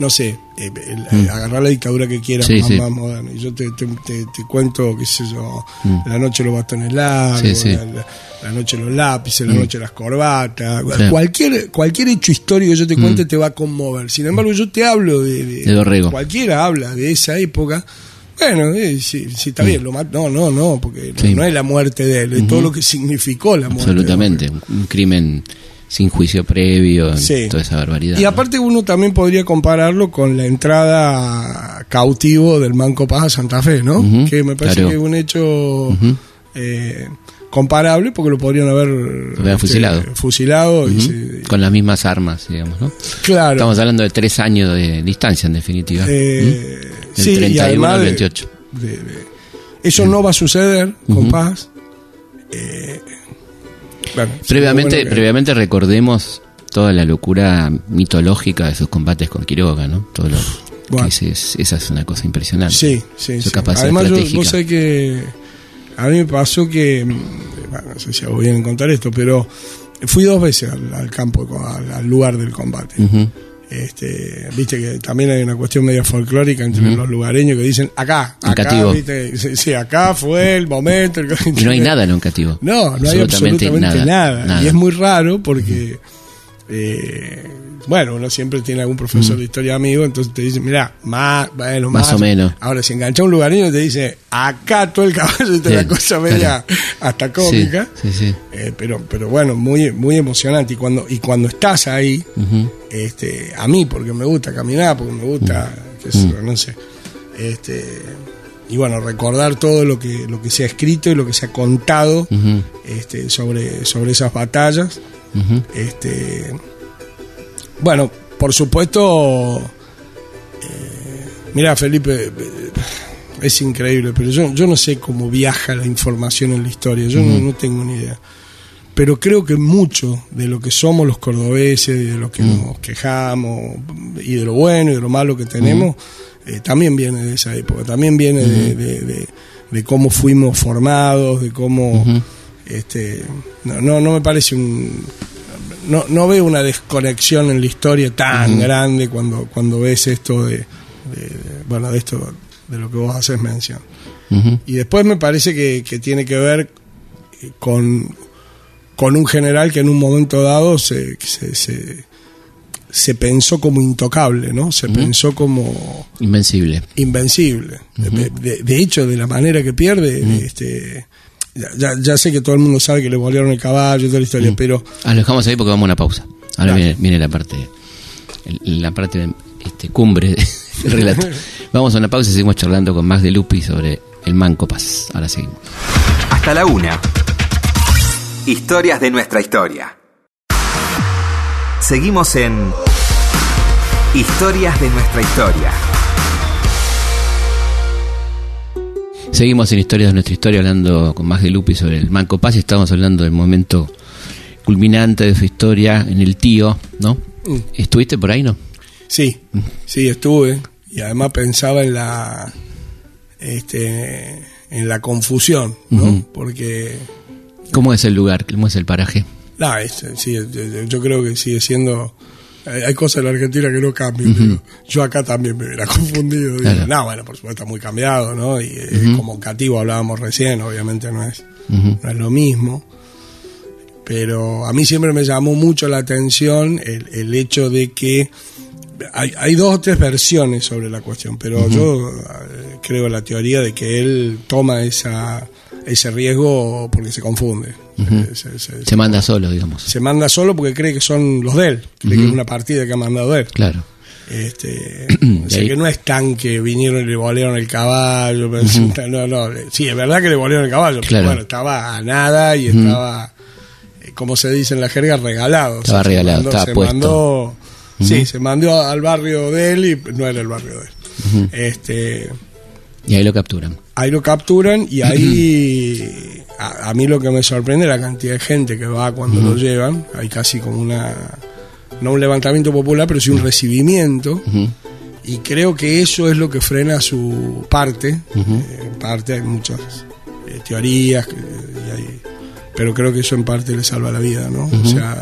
Speaker 3: no sé, eh, el- agarrar la dictadura que quieras,
Speaker 2: Sí,
Speaker 3: más,
Speaker 2: sí.
Speaker 3: más moderna. Y yo te, te, te- te cuento, qué sé yo, la noche de los bastones largos,
Speaker 2: Sí.
Speaker 3: La, la- la noche de los lápices, la noche de las corbatas. Cualquier, cualquier hecho histórico que yo te cuente te va a conmover. Sin embargo, yo te hablo de... de-
Speaker 2: De.
Speaker 3: Cualquiera habla de esa época. Bueno, eh, sí, sí, está bien, lo no, no, no, porque no-.
Speaker 2: Sí.
Speaker 3: no es la muerte de él, es todo lo que significó la muerte.
Speaker 2: Absolutamente. Un, crimen sin juicio previo,
Speaker 3: Sí.
Speaker 2: toda esa barbaridad.
Speaker 3: Y
Speaker 2: ¿no?
Speaker 3: aparte uno también podría compararlo con la entrada cautivo del Manco Paz a Santa Fe, ¿no? Que me parece
Speaker 2: claro.
Speaker 3: que es un hecho eh, comparable porque lo podrían haber
Speaker 2: hubieran fusilado.
Speaker 3: fusilado y se-
Speaker 2: Con las mismas armas, digamos, ¿no?
Speaker 3: claro.
Speaker 2: Estamos hablando de tres años de distancia, en definitiva.
Speaker 3: Eh.
Speaker 2: Del
Speaker 3: sí, y
Speaker 2: 31
Speaker 3: además
Speaker 2: al
Speaker 3: de-
Speaker 2: 28.
Speaker 3: de- de- eso no va a suceder con
Speaker 2: Ujú.
Speaker 3: Paz. Eh, bueno,
Speaker 2: Previamente,
Speaker 3: bueno que-
Speaker 2: previamente recordemos toda la locura mitológica de sus combates con Quiroga, ¿no? Todo lo,
Speaker 3: Bueno.
Speaker 2: que es- esa es una cosa impresionante.
Speaker 3: Sí, sí,
Speaker 2: Su
Speaker 3: sí. Además, yo, vos sabés que a mí me pasó que, mm, bueno, no sé si vienen a contar esto, pero fui dos veces al, al campo, al, al lugar del combate.
Speaker 2: Ujú.
Speaker 3: Este, viste que también hay una cuestión media folclórica entre los lugareños que dicen acá, acá, viste, sí, sí, acá fue el momento. el-
Speaker 2: Y no hay nada en un cativo.
Speaker 3: No, no hay absolutamente nada,
Speaker 2: nada, nada.
Speaker 3: Y es muy raro porque eh, bueno, uno siempre tiene algún profesor de historia amigo, entonces te dice, mira, más, bueno,
Speaker 2: Más o menos.
Speaker 3: Ahora, si engancha un lugarino te dice, acá todo el caballo, y te la
Speaker 2: Sí,
Speaker 3: cosa media
Speaker 2: claro.
Speaker 3: hasta cómica.
Speaker 2: Sí, sí, sí.
Speaker 3: Eh, pero, pero bueno, muy, muy emocionante. Y cuando, y cuando estás ahí, este, a mí, porque me gusta caminar, porque me gusta, qué sé yo, no sé. Este, y bueno, recordar todo lo que, lo que se ha escrito y lo que se ha contado este, sobre, sobre esas batallas. Este, bueno, por supuesto, mira Felipe, eh, es increíble, pero yo, yo no sé cómo viaja la información en la historia, yo no, no tengo ni idea. Pero creo que mucho de lo que somos los cordobeses, de lo que nos quejamos, y de lo bueno y de lo malo que tenemos, eh, también viene de esa época, también viene de, de- de- de cómo fuimos formados, de cómo... Este no, no, no me parece un... No, no veo una desconexión en la historia tan grande cuando, cuando ves esto de, bueno, de esto de lo que vos haces mención. Y después me parece que, que tiene que ver eh, con, con un general que en un momento dado se, se, se, se pensó como intocable, ¿no? Se pensó como
Speaker 2: Invencible.
Speaker 3: invencible. de, de- de hecho, de la manera que pierde, este, ya, ya- ya sé que todo el mundo sabe que le volaron el caballo y toda la historia, pero
Speaker 2: Ah, lo dejamos ahí porque vamos a una pausa. Ahora viene, viene la parte la parte este, cumbre del relato. Vamos a una pausa y seguimos charlando con Max de Lupi sobre el Manco Paz. Ahora seguimos.
Speaker 1: Hasta la una. Historias de nuestra historia. Seguimos en Historias de nuestra historia.
Speaker 2: Seguimos en Historias de nuestra historia hablando con Max de Lupi sobre el Manco Paz y estamos hablando del momento culminante de su historia en el tío, ¿no?
Speaker 3: Mm.
Speaker 2: ¿Estuviste por ahí, no?
Speaker 3: sí, sí estuve y además pensaba en la, este, en la confusión, ¿no? Porque
Speaker 2: ¿Cómo es el lugar? ¿Cómo es el paraje?
Speaker 3: No, es- sí, yo creo que sigue siendo. Hay cosas en la Argentina que no cambian. yo acá también me hubiera confundido. digo,
Speaker 2: Claro.
Speaker 3: No, bueno, por supuesto, está muy cambiado, ¿no? Y eh, como cativo hablábamos recién, obviamente no es, no es lo mismo. Pero a mí siempre me llamó mucho la atención el, el hecho de que. Hay, hay dos o tres versiones sobre la cuestión, pero yo eh, creo la teoría de que él toma esa, ese riesgo porque se confunde. Eh, se- se-
Speaker 2: Se manda solo, digamos.
Speaker 3: se manda solo porque cree que son los de él, cree que es una partida que ha mandado él.
Speaker 2: Claro.
Speaker 3: Este, o sea que no es tan que vinieron y le volaron el caballo, pero- no, no, sí, es verdad que le volaron el caballo, pero
Speaker 2: Claro.
Speaker 3: bueno, estaba a nada y estaba, eh, como se dice en la jerga, regalado.
Speaker 2: Estaba regalado,
Speaker 3: mandó-
Speaker 2: estaba
Speaker 3: se
Speaker 2: puesto.
Speaker 3: mandó- Sí, se mandó al barrio de él y no era el barrio de él. Este,
Speaker 2: Y ahí lo capturan.
Speaker 3: ahí lo capturan y ahí a, a mí lo que me sorprende es la cantidad de gente que va cuando lo llevan. Hay casi como una, no un levantamiento popular, pero sí un recibimiento. Y creo que eso es lo que frena su parte. Eh, en parte hay muchas eh, teorías, que- y hay- pero creo que eso en parte le salva la vida, ¿no? O sea,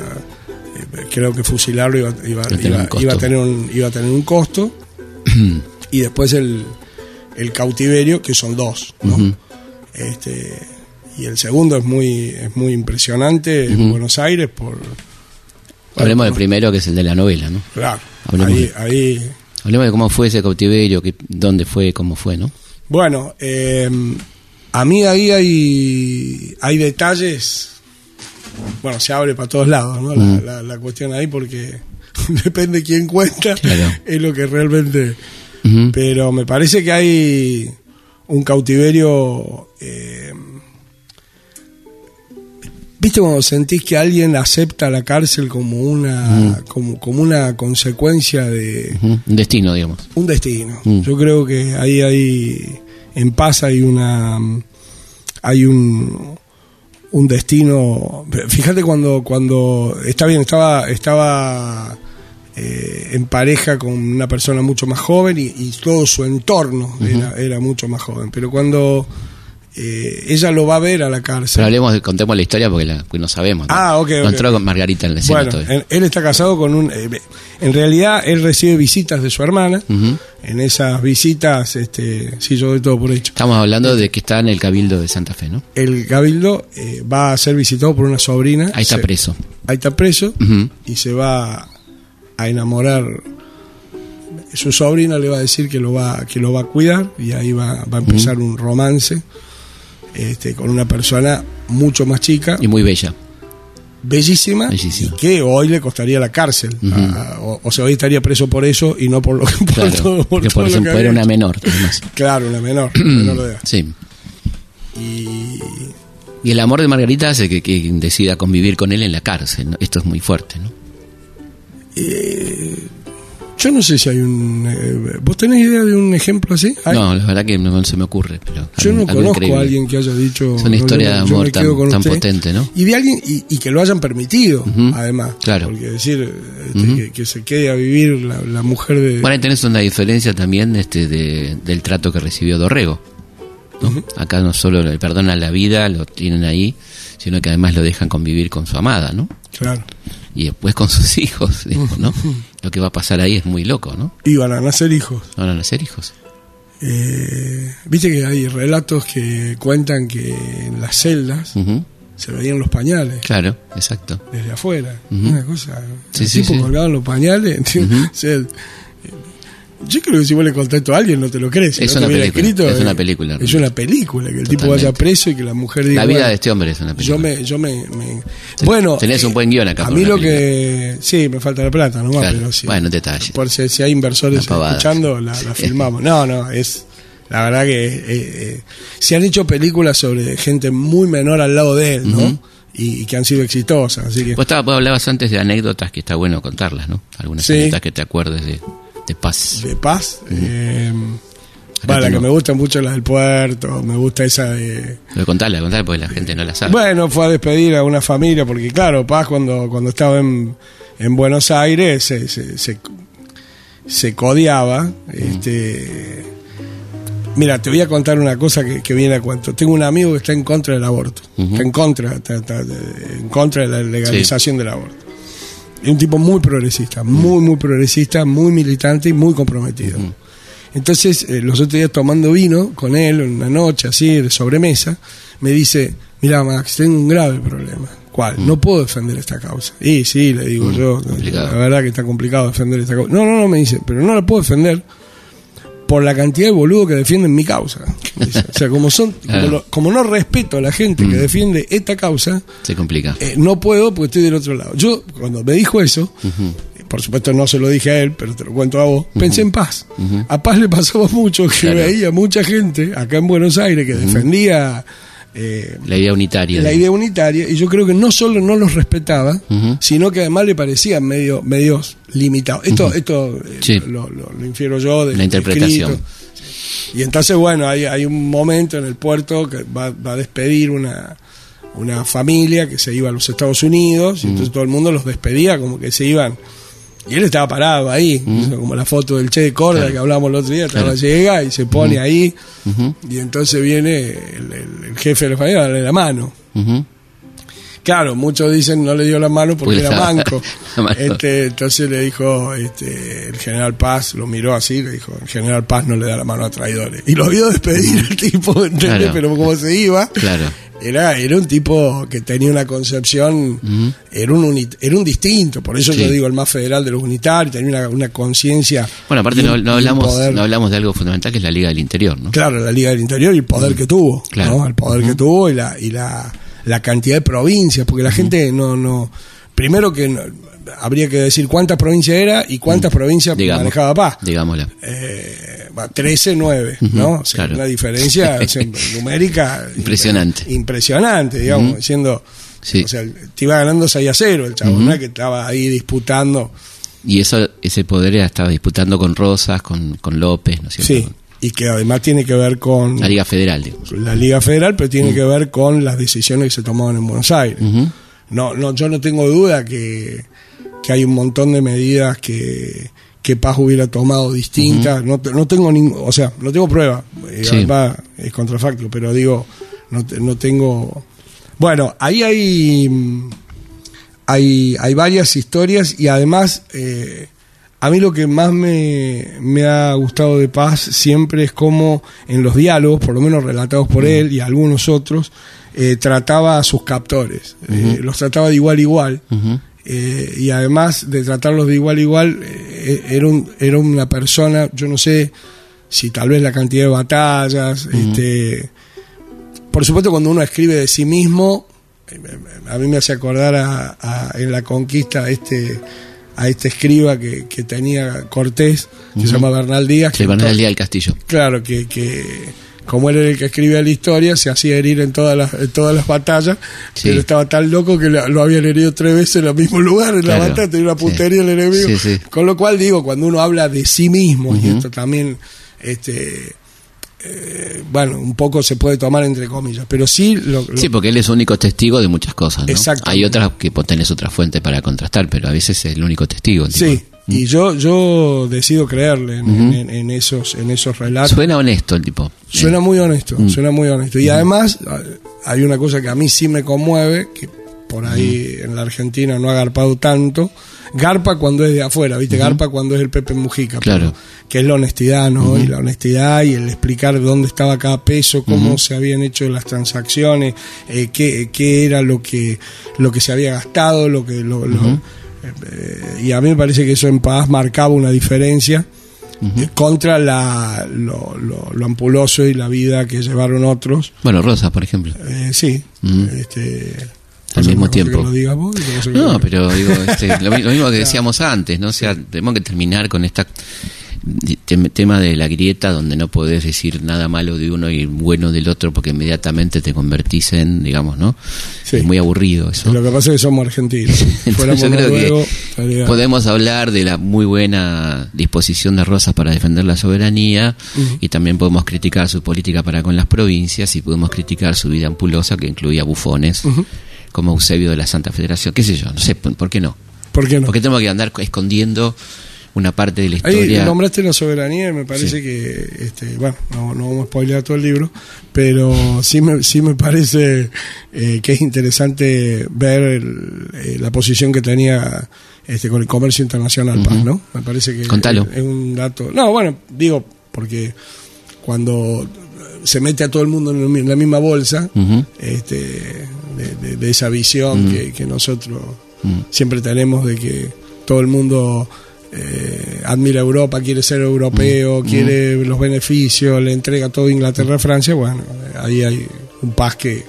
Speaker 3: eh, creo que fusilarlo iba, iba-
Speaker 2: Iba
Speaker 3: iba a tener un, iba a tener un costo. y después el, el cautiverio, que son dos, ¿no? Este, y el segundo es muy, es muy impresionante en Buenos Aires por...
Speaker 2: Hablemos del primero, que es el de la novela, ¿no?
Speaker 3: Claro,
Speaker 2: Hablemos
Speaker 3: ahí,
Speaker 2: Hablemos de cómo fue ese cautiverio, que, dónde fue, cómo fue, ¿no?
Speaker 3: Bueno, eh, a mí ahí hay, hay detalles. Bueno, se abre para todos lados, ¿no? La, la- la cuestión ahí, porque depende quién cuenta,
Speaker 2: Claro.
Speaker 3: es lo que realmente. Pero me parece que hay un cautiverio. eh, ¿Viste cuando sentís que alguien acepta la cárcel como una, como, como una consecuencia de.
Speaker 2: Un destino, digamos.
Speaker 3: un destino.
Speaker 2: Mm.
Speaker 3: Yo creo que ahí hay en paz hay una hay un un destino. Fíjate cuando cuando está bien estaba estaba eh, en pareja con una persona mucho más joven y, y todo su entorno era, era mucho más joven, pero cuando eh, ella lo va a ver a la cárcel.
Speaker 2: Pero hablemos, contemos la historia porque, la, porque no sabemos. ¿no?
Speaker 3: Ah, ok.
Speaker 2: Encontró con Margarita en la escena
Speaker 3: Bueno,
Speaker 2: todavía.
Speaker 3: él, está casado con un. eh, en realidad, él recibe visitas de su hermana. En esas visitas, este, sí, yo doy todo por hecho.
Speaker 2: Estamos hablando de que está en el Cabildo de Santa Fe, ¿no?
Speaker 3: El cabildo va a ser visitado por una sobrina.
Speaker 2: Ahí está
Speaker 3: Se-
Speaker 2: preso.
Speaker 3: ahí está preso y se va a enamorar. Su sobrina le va a decir que lo va, que lo va a cuidar y ahí va, va a empezar un romance este, con una persona mucho más chica,
Speaker 2: Y muy bella.
Speaker 3: bellísima,
Speaker 2: Bellísima.
Speaker 3: y que hoy le costaría la cárcel. O, o sea, hoy estaría preso por eso y no por lo que por
Speaker 2: Claro.
Speaker 3: todo, por
Speaker 2: porque
Speaker 3: todo
Speaker 2: por
Speaker 3: lo que
Speaker 2: ejemplo era una menor, además.
Speaker 3: Claro, una menor, menor de edad.
Speaker 2: Sí.
Speaker 3: Y
Speaker 2: Y el amor de Margarita hace que, que decida convivir con él en la cárcel. ¿no? Esto es muy fuerte, ¿no?
Speaker 3: Yo no sé si hay un... eh, ¿Vos tenés idea de un ejemplo así? ¿Hay?
Speaker 2: No, la verdad que no se me ocurre. Pero
Speaker 3: Yo no conozco
Speaker 2: increíble.
Speaker 3: a alguien que haya dicho.
Speaker 2: Es una historia de amor tan- potente, ¿no?
Speaker 3: Y de alguien y, y que lo hayan permitido, además.
Speaker 2: Claro.
Speaker 3: Porque decir este, que, que se quede a vivir la, la mujer de.
Speaker 2: Bueno, ahí tenés una diferencia también este, de, del trato que recibió Dorrego. ¿no? Acá no solo le perdonan la vida, lo tienen ahí, sino que además lo dejan convivir con su amada, ¿no?
Speaker 3: Claro.
Speaker 2: Y después con sus hijos, digo, ¿no? Lo que va a pasar ahí es muy loco, ¿no?
Speaker 3: Iban a nacer hijos.
Speaker 2: Van a nacer hijos.
Speaker 3: Eh, Viste que hay relatos que cuentan que en las celdas se veían los pañales
Speaker 2: Claro, exacto.
Speaker 3: desde afuera. Una cosa.
Speaker 2: Sí,
Speaker 3: el
Speaker 2: sí,
Speaker 3: tipo
Speaker 2: sí.
Speaker 3: colgaba los pañales. o sea, eh, yo creo que si vos le contás a alguien no te lo crees.
Speaker 2: Es
Speaker 3: no
Speaker 2: una película, es
Speaker 3: eh,
Speaker 2: una película,
Speaker 3: Es
Speaker 2: realmente.
Speaker 3: una película, que el tipo vaya preso y que la mujer diga.
Speaker 2: La vida
Speaker 3: bueno,
Speaker 2: de este hombre es una
Speaker 3: Yo
Speaker 2: película.
Speaker 3: me, yo me, me- bueno,
Speaker 2: tenés un
Speaker 3: eh,
Speaker 2: buen guion acá
Speaker 3: A mí lo que sí me falta la plata nomás,
Speaker 2: Claro.
Speaker 3: pero sí.
Speaker 2: Bueno, detalle.
Speaker 3: Por si, si hay inversores escuchando, la, la filmamos. No, no, es la verdad que eh, eh, se han hecho películas sobre gente muy menor al lado de él, ¿no? Y, y que han sido exitosas, así que
Speaker 2: Vos, estaba- vos hablabas antes de anécdotas que está bueno contarlas, ¿no? Algunas
Speaker 3: Sí.
Speaker 2: anécdotas que te acuerdes de, de paz.
Speaker 3: de paz. eh,
Speaker 2: Acá
Speaker 3: bueno, la que me gusta mucho la del puerto, me gusta esa de
Speaker 2: Pero contala, contala porque la gente no la sabe.
Speaker 3: Bueno, fue a despedir a una familia, porque claro, Paz cuando, cuando estaba en, en Buenos Aires se, se, se, se codeaba. Este, mira, te voy a contar una cosa que, que viene a cuento. Tengo un amigo que está en contra del aborto, está en contra, está- está de- en contra de la legalización del aborto. Es un tipo muy progresista, muy, muy progresista, muy militante y muy comprometido. Entonces, eh, los otros días tomando vino con él, en una noche así, de sobremesa, me dice, mira Max, tengo un grave problema. ¿Cuál? No puedo defender esta causa. Y sí, le digo
Speaker 2: Mm,
Speaker 3: yo,
Speaker 2: complicado.
Speaker 3: la verdad que está complicado defender esta causa. No, no, no, me dice, pero no la puedo defender por la cantidad de boludos que defienden mi causa. O sea, como son, como,
Speaker 2: Claro.
Speaker 3: lo- como no respeto a la gente que
Speaker 2: Mm.
Speaker 3: defiende esta causa,
Speaker 2: Se complica.
Speaker 3: eh, no puedo porque estoy del otro lado. Yo, cuando me dijo eso, por supuesto no se lo dije a él, pero te lo cuento a vos, pensé en Paz. A Paz le pasaba mucho que
Speaker 2: Claro.
Speaker 3: veía mucha gente acá en Buenos Aires que defendía eh,
Speaker 2: La idea unitaria.
Speaker 3: la
Speaker 2: de-
Speaker 3: idea unitaria, y yo creo que no solo no los respetaba, sino que además le parecían medio, medios limitados. Esto, esto eh,
Speaker 2: Sí.
Speaker 3: lo, lo- lo infiero yo de
Speaker 2: La interpretación.
Speaker 3: escrito. Y entonces, bueno, hay, hay un momento en el puerto que va, va a despedir una, una familia que se iba a los Estados Unidos, y entonces todo el mundo los despedía como que se iban. Y él estaba parado ahí, como la foto del Che de Córdoba
Speaker 2: Claro.
Speaker 3: que hablamos el otro día, estaba,
Speaker 2: Claro.
Speaker 3: llega y se pone ahí, y entonces viene el, el- el jefe de la familia a darle la mano. Claro, muchos dicen no le dio la mano porque era manco.
Speaker 2: mano.
Speaker 3: Este, entonces le dijo, este, el general Paz lo miró así, le dijo, el general Paz no le da la mano a traidores. Y lo vio despedir el tipo, ¿entendés?
Speaker 2: Claro.
Speaker 3: Pero como se iba,
Speaker 2: Claro.
Speaker 3: Era, era un tipo que tenía una concepción, era, un era un distinto, por eso
Speaker 2: Sí.
Speaker 3: yo digo el más federal de los unitarios, tenía una, una conciencia.
Speaker 2: Bueno, aparte no, no hablamos,
Speaker 3: poder-
Speaker 2: no hablamos de algo fundamental que es la Liga del Interior, ¿no?
Speaker 3: Claro, la Liga del Interior y el poder que tuvo.
Speaker 2: Claro.
Speaker 3: ¿no? El poder que tuvo y la y la, la cantidad de provincias, porque la gente no no primero que no- habría que decir cuántas provincias era y cuántas provincias
Speaker 2: Mm. Digamos.
Speaker 3: manejaba Paz.
Speaker 2: Digámosla.
Speaker 3: Eh, va, 13, 9, ¿no? O sea,
Speaker 2: claro.
Speaker 3: una diferencia o sea, numérica
Speaker 2: Impresionante.
Speaker 3: Impresionante, digamos,
Speaker 2: Ujú.
Speaker 3: diciendo
Speaker 2: Sí.
Speaker 3: o sea, te iba ganando 6 a 0 el. ¿no? que estaba ahí disputando.
Speaker 2: Y eso, ese poder estaba disputando con Rosas, con, con López, ¿no es cierto?
Speaker 3: Sí, y que además tiene que ver con
Speaker 2: La Liga Federal, digamos.
Speaker 3: la Liga Federal, pero tiene que ver con las decisiones que se tomaban en Buenos Aires. No, no, yo no tengo duda que, que hay un montón de medidas que, que Paz hubiera tomado distintas. no, no tengo ningún, o sea, no tengo prueba. eh,
Speaker 2: Sí.
Speaker 3: además es contrafacto, pero digo, no, no tengo. Bueno, ahí hay, mm, hay, hay varias historias y además eh, a mí lo que más me, me ha gustado de Paz siempre es como en los diálogos, por lo menos relatados por él y algunos otros, eh, trataba a sus captores, eh, los trataba de igual a igual.
Speaker 2: Ujú.
Speaker 3: Eh, y además de tratarlos de igual a igual, eh, era, un, era una persona, yo no sé si tal vez la cantidad de batallas, este, por supuesto cuando uno escribe de sí mismo, eh, a mí me hace acordar a, a- en la conquista a este a este escriba que, que tenía Cortés, que se llama Bernal Díaz.
Speaker 2: Sí,
Speaker 3: que
Speaker 2: van
Speaker 3: to-
Speaker 2: al día del castillo.
Speaker 3: Claro, que, que como él era el que escribía la historia, se hacía herir en todas las, en todas las batallas,
Speaker 2: Sí.
Speaker 3: pero estaba tan loco que lo, lo habían herido tres veces en el mismo lugar, en la batalla, tenía una
Speaker 2: Sí.
Speaker 3: puntería el enemigo.
Speaker 2: Sí, sí.
Speaker 3: Con lo cual digo, cuando uno habla de sí mismo, y esto también, este, eh, bueno, un poco se puede tomar entre comillas, pero sí lo, lo-
Speaker 2: Sí, porque él es único testigo de muchas cosas, ¿no?
Speaker 3: Exactamente.
Speaker 2: Hay otras que vos tenés otra fuente para contrastar, pero a veces es el único testigo. tipo.
Speaker 3: sí. Y yo, yo decido creerle en,
Speaker 2: Ujú.
Speaker 3: en- en esos, en esos relatos.
Speaker 2: Suena honesto el tipo.
Speaker 3: Suena muy honesto,
Speaker 2: Mm.
Speaker 3: suena muy honesto. Y además hay una cosa que a mí sí me conmueve, que por ahí en la Argentina no ha garpado tanto. Garpa cuando es de afuera, ¿viste? Garpa cuando es el Pepe Mujica.
Speaker 2: Claro.
Speaker 3: pero Que es la honestidad, ¿no? Y la honestidad y el explicar dónde estaba cada peso, cómo se habían hecho las transacciones, eh, qué, qué era lo que, lo que se había gastado, lo que... Lo, lo- y a mí me parece que eso en Paz marcaba una diferencia eh, contra la, lo, lo- lo ampuloso y la vida que llevaron otros.
Speaker 2: Bueno, Rosa, por ejemplo.
Speaker 3: Eh, sí, este,
Speaker 2: Al mismo tiempo.
Speaker 3: Lo vos no
Speaker 2: pero digo, este, lo, mi- lo mismo que decíamos antes, ¿no? O sea, tenemos que terminar con esta tema de la grieta donde no podés decir nada malo de uno y bueno del otro porque inmediatamente te convertís en, digamos, ¿no?
Speaker 3: Sí.
Speaker 2: Es muy aburrido eso.
Speaker 3: Lo que pasa es que somos argentinos.
Speaker 2: Entonces
Speaker 3: Fuéramos
Speaker 2: yo creo
Speaker 3: noruegos,
Speaker 2: que
Speaker 3: estaría-
Speaker 2: podemos hablar de la muy buena disposición de Rosas para defender la soberanía y también podemos criticar su política para con las provincias y podemos criticar su vida ampulosa que incluía bufones como Eusebio de la Santa Federación, qué sé yo, no sé, ¿por qué no?
Speaker 3: ¿Por qué no?
Speaker 2: Porque tenemos que andar escondiendo una parte de la
Speaker 3: Ahí
Speaker 2: historia.
Speaker 3: nombraste la soberanía y me parece
Speaker 2: Sí.
Speaker 3: que, este, bueno, no, no vamos a spoilear todo el libro, pero sí me, sí me parece eh, que es interesante ver el- eh, la posición que tenía este, con el comercio internacional, Paz,
Speaker 2: Ujú.
Speaker 3: ¿no? Me parece que
Speaker 2: Contalo.
Speaker 3: es, es un dato. No, bueno, digo, porque cuando se mete a todo el mundo en la misma bolsa, este, de, de- de esa visión que, que nosotros siempre tenemos de que todo el mundo eh, admira Europa, quiere ser europeo,
Speaker 2: Mm.
Speaker 3: quiere los beneficios, le entrega todo Inglaterra a Francia, bueno, ahí hay un paz que,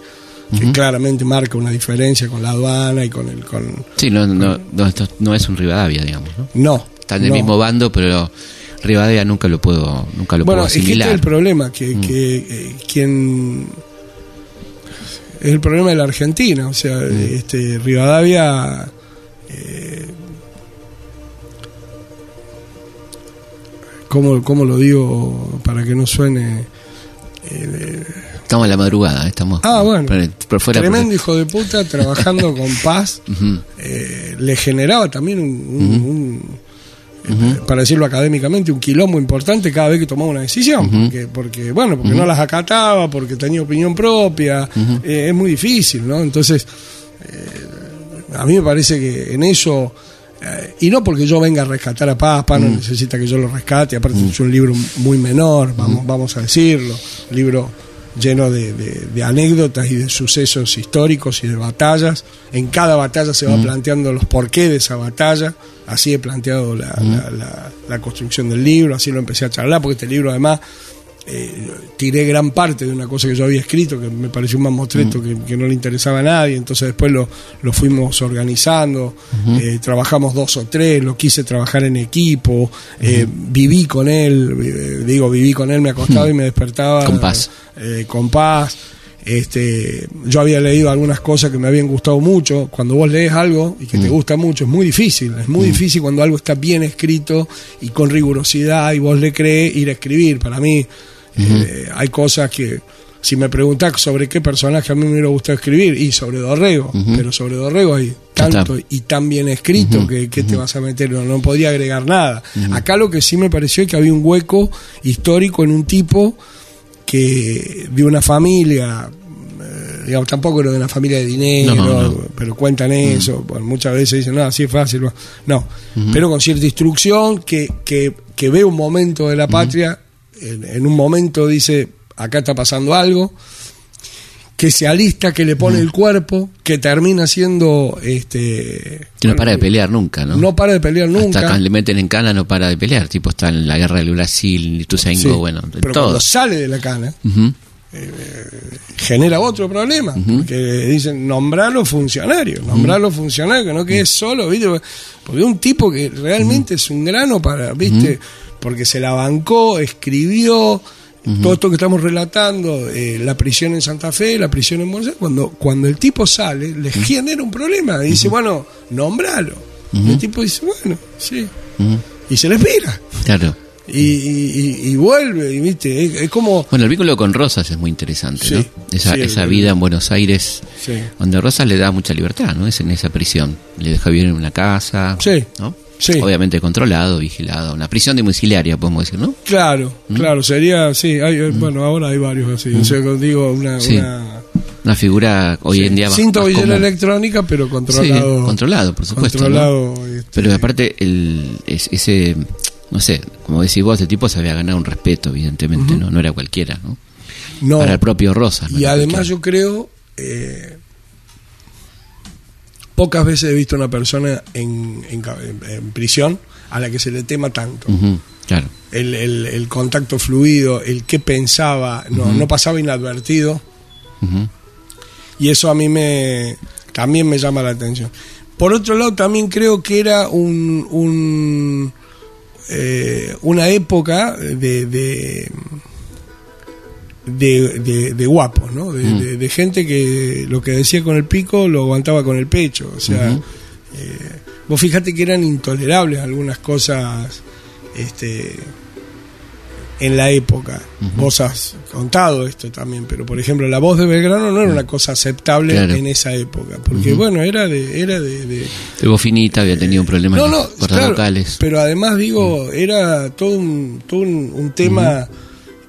Speaker 3: claramente marca una diferencia con la aduana y con el... Con,
Speaker 2: Sí, no, no, no, esto no es un Rivadavia, digamos. ¿no?
Speaker 3: no.
Speaker 2: Está en el
Speaker 3: no.
Speaker 2: mismo bando, pero Rivadavia nunca lo puedo, nunca lo
Speaker 3: Bueno,
Speaker 2: puedo
Speaker 3: es que este es el problema, que,
Speaker 2: Mm.
Speaker 3: que eh, quien... Es el problema de la Argentina, o sea,
Speaker 2: Mm.
Speaker 3: este Rivadavia... eh, ¿cómo, ¿Cómo lo digo para que no suene... eh,
Speaker 2: Estamos en la madrugada, ¿eh? estamos.
Speaker 3: Ah, bueno.
Speaker 2: Por, por fuera.
Speaker 3: tremendo hijo de puta trabajando con paz eh, le generaba también un, un-
Speaker 2: Ujú.
Speaker 3: un, para decirlo académicamente, un quilombo importante cada vez que tomaba una decisión, porque, porque, bueno, porque no las acataba, porque tenía opinión propia, eh, es muy difícil, ¿no? Entonces, eh, a mí me parece que en eso, eh, y no porque yo venga a rescatar a Paz no necesita que yo lo rescate, aparte es un libro muy menor, vamos, vamos a decirlo, un libro lleno de, de- de anécdotas y de sucesos históricos y de batallas. En cada batalla se va planteando los porqués de esa batalla. Así he planteado la, la- la- la construcción del libro, así lo empecé a charlar, porque este libro además eh, tiré gran parte de una cosa que yo había escrito, que me pareció un mamotreto que, que no le interesaba a nadie, entonces después lo, lo fuimos organizando, eh, trabajamos dos o tres, lo quise trabajar en equipo, eh, viví con él, eh, digo, viví con él, me acostaba y me despertaba
Speaker 2: Con paz.
Speaker 3: con paz. Este, yo había leído algunas cosas que me habían gustado mucho. Cuando vos lees algo y que te gusta mucho, es muy difícil. Es muy difícil cuando algo está bien escrito y con rigurosidad y vos le crees ir a escribir. Para mí, eh, hay cosas que, si me preguntás sobre qué personaje a mí me hubiera gustado escribir, y sobre Dorrego, pero sobre Dorrego hay tanto y tan bien escrito que, que te vas a meter, no, no podría agregar nada. Acá lo que sí me pareció es que había un hueco histórico en un tipo que de una familia, eh, digamos, tampoco era de una familia de dinero,
Speaker 2: No, no.
Speaker 3: pero cuentan eso, bueno, muchas veces dicen, no, así es fácil, no, pero con cierta instrucción que, que, que ve un momento de la patria, en, en un momento dice, acá está pasando algo, que se alista, que le pone el cuerpo, que termina siendo este
Speaker 2: Que no para de pelear nunca, ¿no?
Speaker 3: no para de pelear
Speaker 2: Hasta
Speaker 3: nunca.
Speaker 2: cuando le meten en cana no para de pelear. Tipo, está en la guerra del Brasil, Ituzaingó,
Speaker 3: Sí,
Speaker 2: bueno, de
Speaker 3: pero
Speaker 2: todo.
Speaker 3: cuando sale de la cana
Speaker 2: Ujú.
Speaker 3: genera otro problema, porque dicen nombrarlo funcionario, nombrarlo funcionario, que no quede solo, ¿viste? Porque un tipo que realmente es un grano para, ¿viste? Porque se la bancó, escribió todo esto que estamos relatando, eh, la prisión en Santa Fe, la prisión en Buenos Aires, cuando, cuando el tipo sale, le genera un problema, y dice, bueno, nombralo. El tipo dice, bueno, sí, y se le espera.
Speaker 2: Claro.
Speaker 3: Y, y- y- y vuelve, y, ¿viste? Es, es como...
Speaker 2: Bueno, el vínculo con Rosas es muy interesante,
Speaker 3: Sí,
Speaker 2: ¿no? Esa,
Speaker 3: sí,
Speaker 2: esa vida en Buenos Aires,
Speaker 3: Sí.
Speaker 2: donde Rosas le da mucha libertad, ¿no? Es en esa prisión. Le deja vivir en una casa,
Speaker 3: Sí,
Speaker 2: ¿no?
Speaker 3: Sí.
Speaker 2: Obviamente controlado, vigilado. Una prisión domiciliaria, podemos decir, ¿no?
Speaker 3: Claro,
Speaker 2: ¿Mm?
Speaker 3: claro, sería, sí, hay, eh, bueno, ahora hay varios así, o sea, digo una,
Speaker 2: Sí.
Speaker 3: una
Speaker 2: Una figura hoy en día
Speaker 3: sin tobillera electrónica, pero controlado,
Speaker 2: controlado, por supuesto. ¿no?
Speaker 3: controlado, este,
Speaker 2: Pero aparte, el, es- ese, no sé, como decís vos, el tipo se había ganado un respeto, evidentemente, ¿no? No era cualquiera, ¿no?
Speaker 3: no,
Speaker 2: Para el propio Rosas. no
Speaker 3: y además
Speaker 2: cualquiera.
Speaker 3: yo creo, eh, pocas veces he visto una persona en, en, prisión a la que se le tema tanto.
Speaker 2: Claro.
Speaker 3: el, el- el contacto fluido, el qué pensaba, no, no pasaba inadvertido. Y eso a mí me también me llama la atención. Por otro lado, también creo que era un, un, eh, una época de de, de, de- de guapos, ¿no? De,
Speaker 2: Mm.
Speaker 3: de- de gente que lo que decía con el pico lo aguantaba con el pecho. O sea, eh, vos fíjate que eran intolerables algunas cosas este, en la época. Vos has contado esto también, pero por ejemplo, la voz de Belgrano no era una cosa aceptable
Speaker 2: Claro.
Speaker 3: en esa época, porque bueno, era de... Era de, de-
Speaker 2: De Bofinita había tenido un problema
Speaker 3: no, no, claro,
Speaker 2: vocales.
Speaker 3: pero además digo, era todo un, todo un, un tema,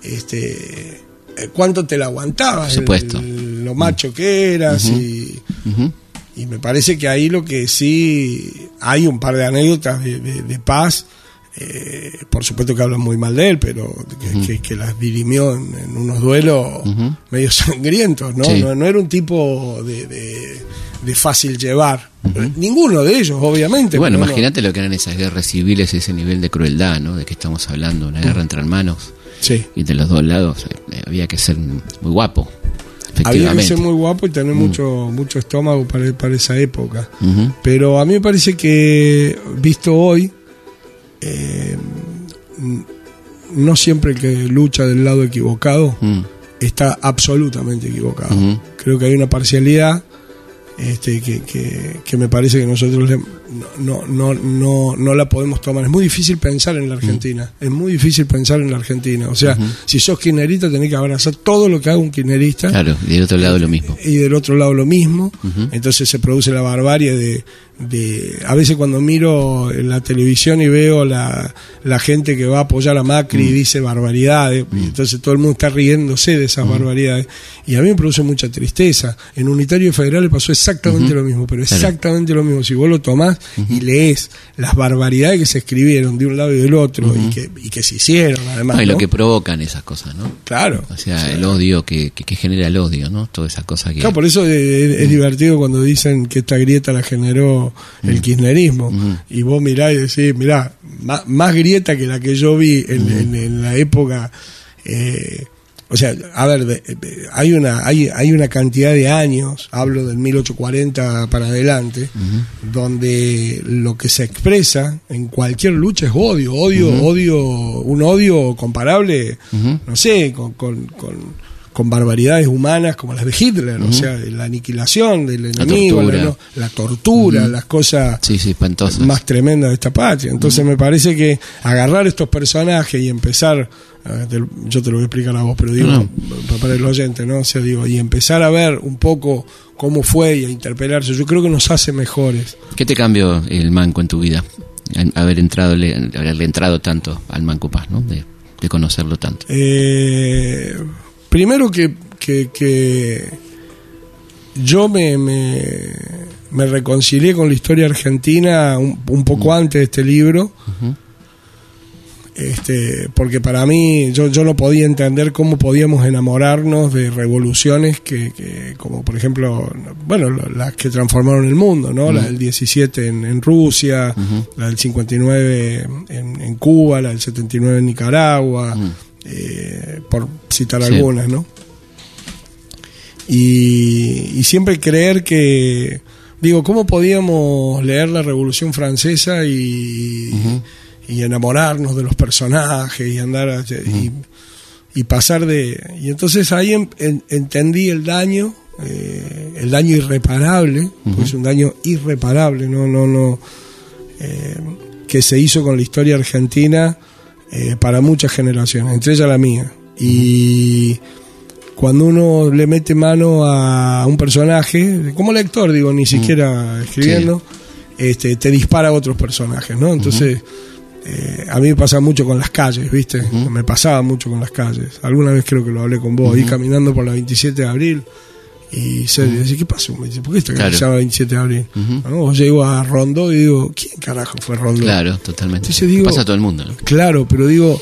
Speaker 3: este, cuánto te la aguantabas,
Speaker 2: Por supuesto.
Speaker 3: el- lo macho que eras y, y me parece que ahí lo que sí hay un par de anécdotas de, de- de paz. eh, por supuesto que hablan muy mal de él, pero que, que- que las dirimió en, en unos duelos medio sangrientos, ¿no?
Speaker 2: Sí.
Speaker 3: No, no era un tipo de, de- de fácil llevar. Ninguno de ellos, obviamente.
Speaker 2: Y bueno, imagínate lo que eran esas guerras civiles, ese nivel de crueldad, ¿no? De que estamos hablando, una guerra entre hermanos.
Speaker 3: Sí.
Speaker 2: Y de los dos lados eh, había que ser muy guapo,
Speaker 3: Había que ser muy guapo y tener mucho, mucho estómago para, para esa época. Pero a mí me parece que, visto hoy, eh, no siempre el que lucha del lado equivocado
Speaker 2: Mm.
Speaker 3: está absolutamente equivocado. Creo que hay una parcialidad este, que, que, que me parece que nosotros le- no, no, no, no la podemos tomar. Es muy difícil pensar en la Argentina. Es muy difícil pensar en la Argentina. O sea, si sos kirchnerista tenés que abrazar todo lo que haga un kirchnerista
Speaker 2: Claro, y del otro lado lo mismo.
Speaker 3: y del otro lado lo mismo. Entonces se produce la barbarie de, de... A veces cuando miro en la televisión y veo la, la gente que va a apoyar a Macri y dice barbaridades, entonces todo el mundo está riéndose de esas barbaridades. Y a mí me produce mucha tristeza. En Unitario Federal le pasó exactamente lo mismo, pero exactamente lo mismo. Si vos lo tomás y lees las barbaridades que se escribieron de un lado y del otro y, que, y que se hicieron además.
Speaker 2: No, y lo que provocan esas cosas, ¿no?
Speaker 3: Claro.
Speaker 2: O sea, el odio que, que, que genera el odio, ¿no? Toda esa cosa que...
Speaker 3: Claro, por eso es, divertido cuando dicen que esta grieta la generó el kirchnerismo. Y vos mirá y decís, mirá, má- más, grieta que la que yo vi en, en- en la época. eh, o sea, a ver, hay una hay, hay una cantidad de años, hablo del 1840 para adelante, donde lo que se expresa en cualquier lucha es odio, odio, odio, un odio comparable, no sé, con, con, con- con barbaridades humanas como las de Hitler, o sea, la aniquilación del enemigo, la
Speaker 2: tortura.
Speaker 3: no- la tortura, las cosas
Speaker 2: Sí, sí, espantosas.
Speaker 3: más tremendas de esta patria. Entonces me parece que agarrar estos personajes y empezar, yo te lo voy a explicar a vos, pero digo, para el oyente, ¿no? O sea, digo, y empezar a ver un poco cómo fue y a interpelarse, yo creo que nos hace mejores.
Speaker 2: ¿Qué te cambió el manco en tu vida? Haber entrado, haberle entrado tanto al Manco Paz, ¿no? De, de conocerlo tanto.
Speaker 3: Eh, primero que, que, que yo me, me, me reconcilié con la historia argentina un, un poco antes de este libro. este, porque para mí yo, yo no podía entender cómo podíamos enamorarnos de revoluciones que, que como por ejemplo, bueno, las que transformaron el mundo, ¿no? La del 17 en, en Rusia, la del 59 en, en Cuba, la del 79 en Nicaragua, eh, por citar
Speaker 2: Sí.
Speaker 3: algunas, ¿no? Y, y siempre creer que, digo, ¿cómo podíamos leer la Revolución Francesa y, y enamorarnos de los personajes y andar a- y, y pasar de... Y entonces ahí en- en- entendí el daño, eh, el daño irreparable, porque es un daño irreparable, no, no, no, eh, que se hizo con la historia argentina eh, para muchas generaciones, entre ellas la mía. Y cuando uno le mete mano a un personaje, como lector, digo, ni siquiera escribiendo, este, te dispara a otros personajes, ¿no? Entonces, eh, a mí me pasa mucho con las calles, ¿viste? Me pasaba mucho con las calles. Alguna vez creo que lo hablé con vos, y caminando por la 27 de abril. Y se dice, ¿qué pasó? Me dice, ¿por qué calle
Speaker 2: Claro.
Speaker 3: llama 27 de abril? ¿No? O llego a Rondó y digo, ¿quién carajo fue Rondó?
Speaker 2: Claro, totalmente.
Speaker 3: Entonces digo-
Speaker 2: Pasa a todo el mundo, ¿no?
Speaker 3: Claro, pero digo,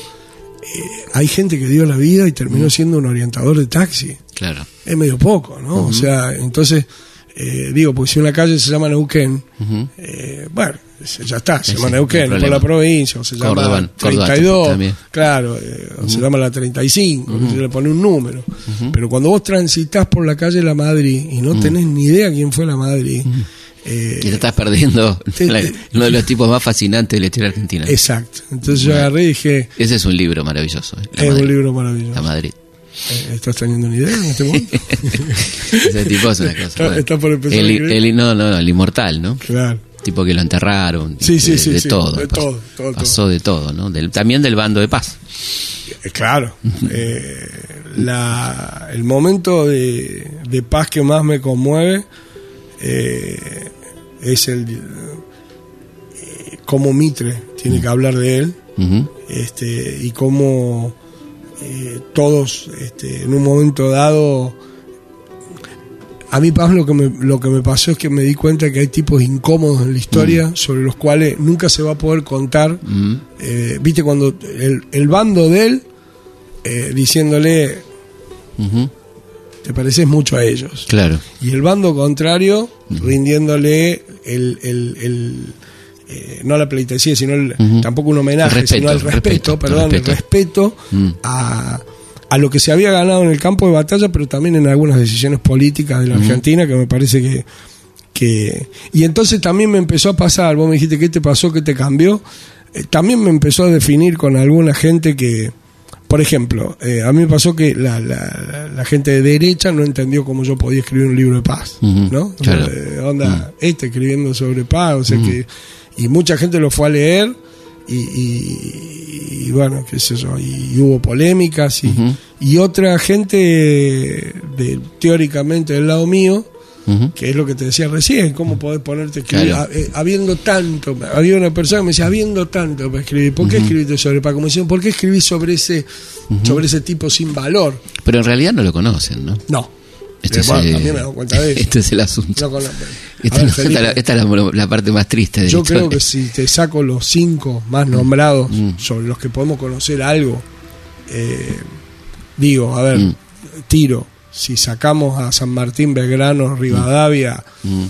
Speaker 3: eh, hay gente que dio la vida y terminó siendo un orientador de taxi.
Speaker 2: Claro.
Speaker 3: Es medio poco, ¿no? O sea, entonces, eh, digo, porque si una calle se llama Neuquén, eh, bueno, ya está, se llama
Speaker 2: sí,
Speaker 3: Neuquén,
Speaker 2: no
Speaker 3: por la provincia, o se llama
Speaker 2: Córdoba
Speaker 3: 32,
Speaker 2: también.
Speaker 3: claro, eh, o se llama la 35, se le pone un número. Pero cuando vos transitas por la calle La Madrid y no tenés ni idea quién fue la Madrid, eh,
Speaker 2: Y te estás perdiendo
Speaker 3: Te-
Speaker 2: la-
Speaker 3: te-
Speaker 2: uno de los tipos más fascinantes de la historia argentina.
Speaker 3: exacto. Entonces yo agarré y dije,
Speaker 2: Ese es un libro maravilloso. eh,
Speaker 3: es
Speaker 2: Madrid.
Speaker 3: un libro maravilloso.
Speaker 2: La Madrid.
Speaker 3: Eh, ¿Estás teniendo una idea en este momento?
Speaker 2: Ese tipo es una cosa.
Speaker 3: Está-
Speaker 2: bueno.
Speaker 3: está por empezar
Speaker 2: el,
Speaker 3: a
Speaker 2: el- no, no, no, el inmortal, ¿no?
Speaker 3: claro.
Speaker 2: Tipo que lo enterraron.
Speaker 3: Sí, sí,
Speaker 2: de,
Speaker 3: sí,
Speaker 2: de
Speaker 3: sí,
Speaker 2: todo.
Speaker 3: de
Speaker 2: pasó,
Speaker 3: todo, todo,
Speaker 2: pasó de todo, ¿no? Del- también del bando de paz.
Speaker 3: Eh, Claro. Eh, la, el momento de, de paz que más me conmueve eh, es el eh, cómo Mitre tiene que hablar de él
Speaker 2: Ujú.
Speaker 3: este, y cómo eh, todos este, en un momento dado a mí Paz lo que, me, lo que me pasó es que me di cuenta que hay tipos incómodos en la historia sobre los cuales nunca se va a poder contar
Speaker 2: Ujú.
Speaker 3: eh, viste cuando el, el bando de él eh, diciéndole te pareces mucho a ellos
Speaker 2: Claro.
Speaker 3: y el bando contrario rindiéndole el, el- el, eh, no la pleitesía sino el- tampoco un homenaje
Speaker 2: respeto,
Speaker 3: sino el respeto,
Speaker 2: respeto,
Speaker 3: perdón
Speaker 2: respeto.
Speaker 3: el respeto.
Speaker 2: Mm.
Speaker 3: a, a lo que se había ganado en el campo de batalla pero también en algunas decisiones políticas de la Argentina que me parece que que y entonces también me empezó a pasar vos me dijiste qué te pasó qué te cambió Eh, también me empezó a definir con alguna gente que por ejemplo eh, a mí me pasó que la, la, la gente de derecha no entendió cómo yo podía escribir un libro de paz no
Speaker 2: claro.
Speaker 3: Eh, onda este escribiendo sobre paz o sea que y mucha gente lo fue a leer y, y- y bueno qué sé yo y, hubo polémicas y,
Speaker 2: Ujú.
Speaker 3: y otra gente de teóricamente del lado mío que es lo que te decía recién, cómo podés ponerte a escribir,
Speaker 2: Claro.
Speaker 3: Ha- eh, habiendo tanto, había una persona que me decía, habiendo tanto para escribir, ¿por qué escribiste sobre Paco? Me decían, ¿por qué escribís sobre ese, sobre ese tipo sin valor?
Speaker 2: Pero en realidad no lo conocen, ¿no?
Speaker 3: No.
Speaker 2: Este
Speaker 3: Eh,
Speaker 2: es,
Speaker 3: bueno, también me cuenta de eso.
Speaker 2: Este es el asunto.
Speaker 3: No
Speaker 2: Esta,
Speaker 3: A ver,
Speaker 2: no-
Speaker 3: Felipe,
Speaker 2: esta la- esta es la, la parte más triste de
Speaker 3: yo
Speaker 2: la
Speaker 3: creo que si te saco los cinco más nombrados
Speaker 2: Mm.
Speaker 3: sobre los que podemos conocer algo, eh, digo, a ver,
Speaker 2: Mm.
Speaker 3: tiro, si sacamos a San Martín, Belgrano, Rivadavia,
Speaker 2: Mm.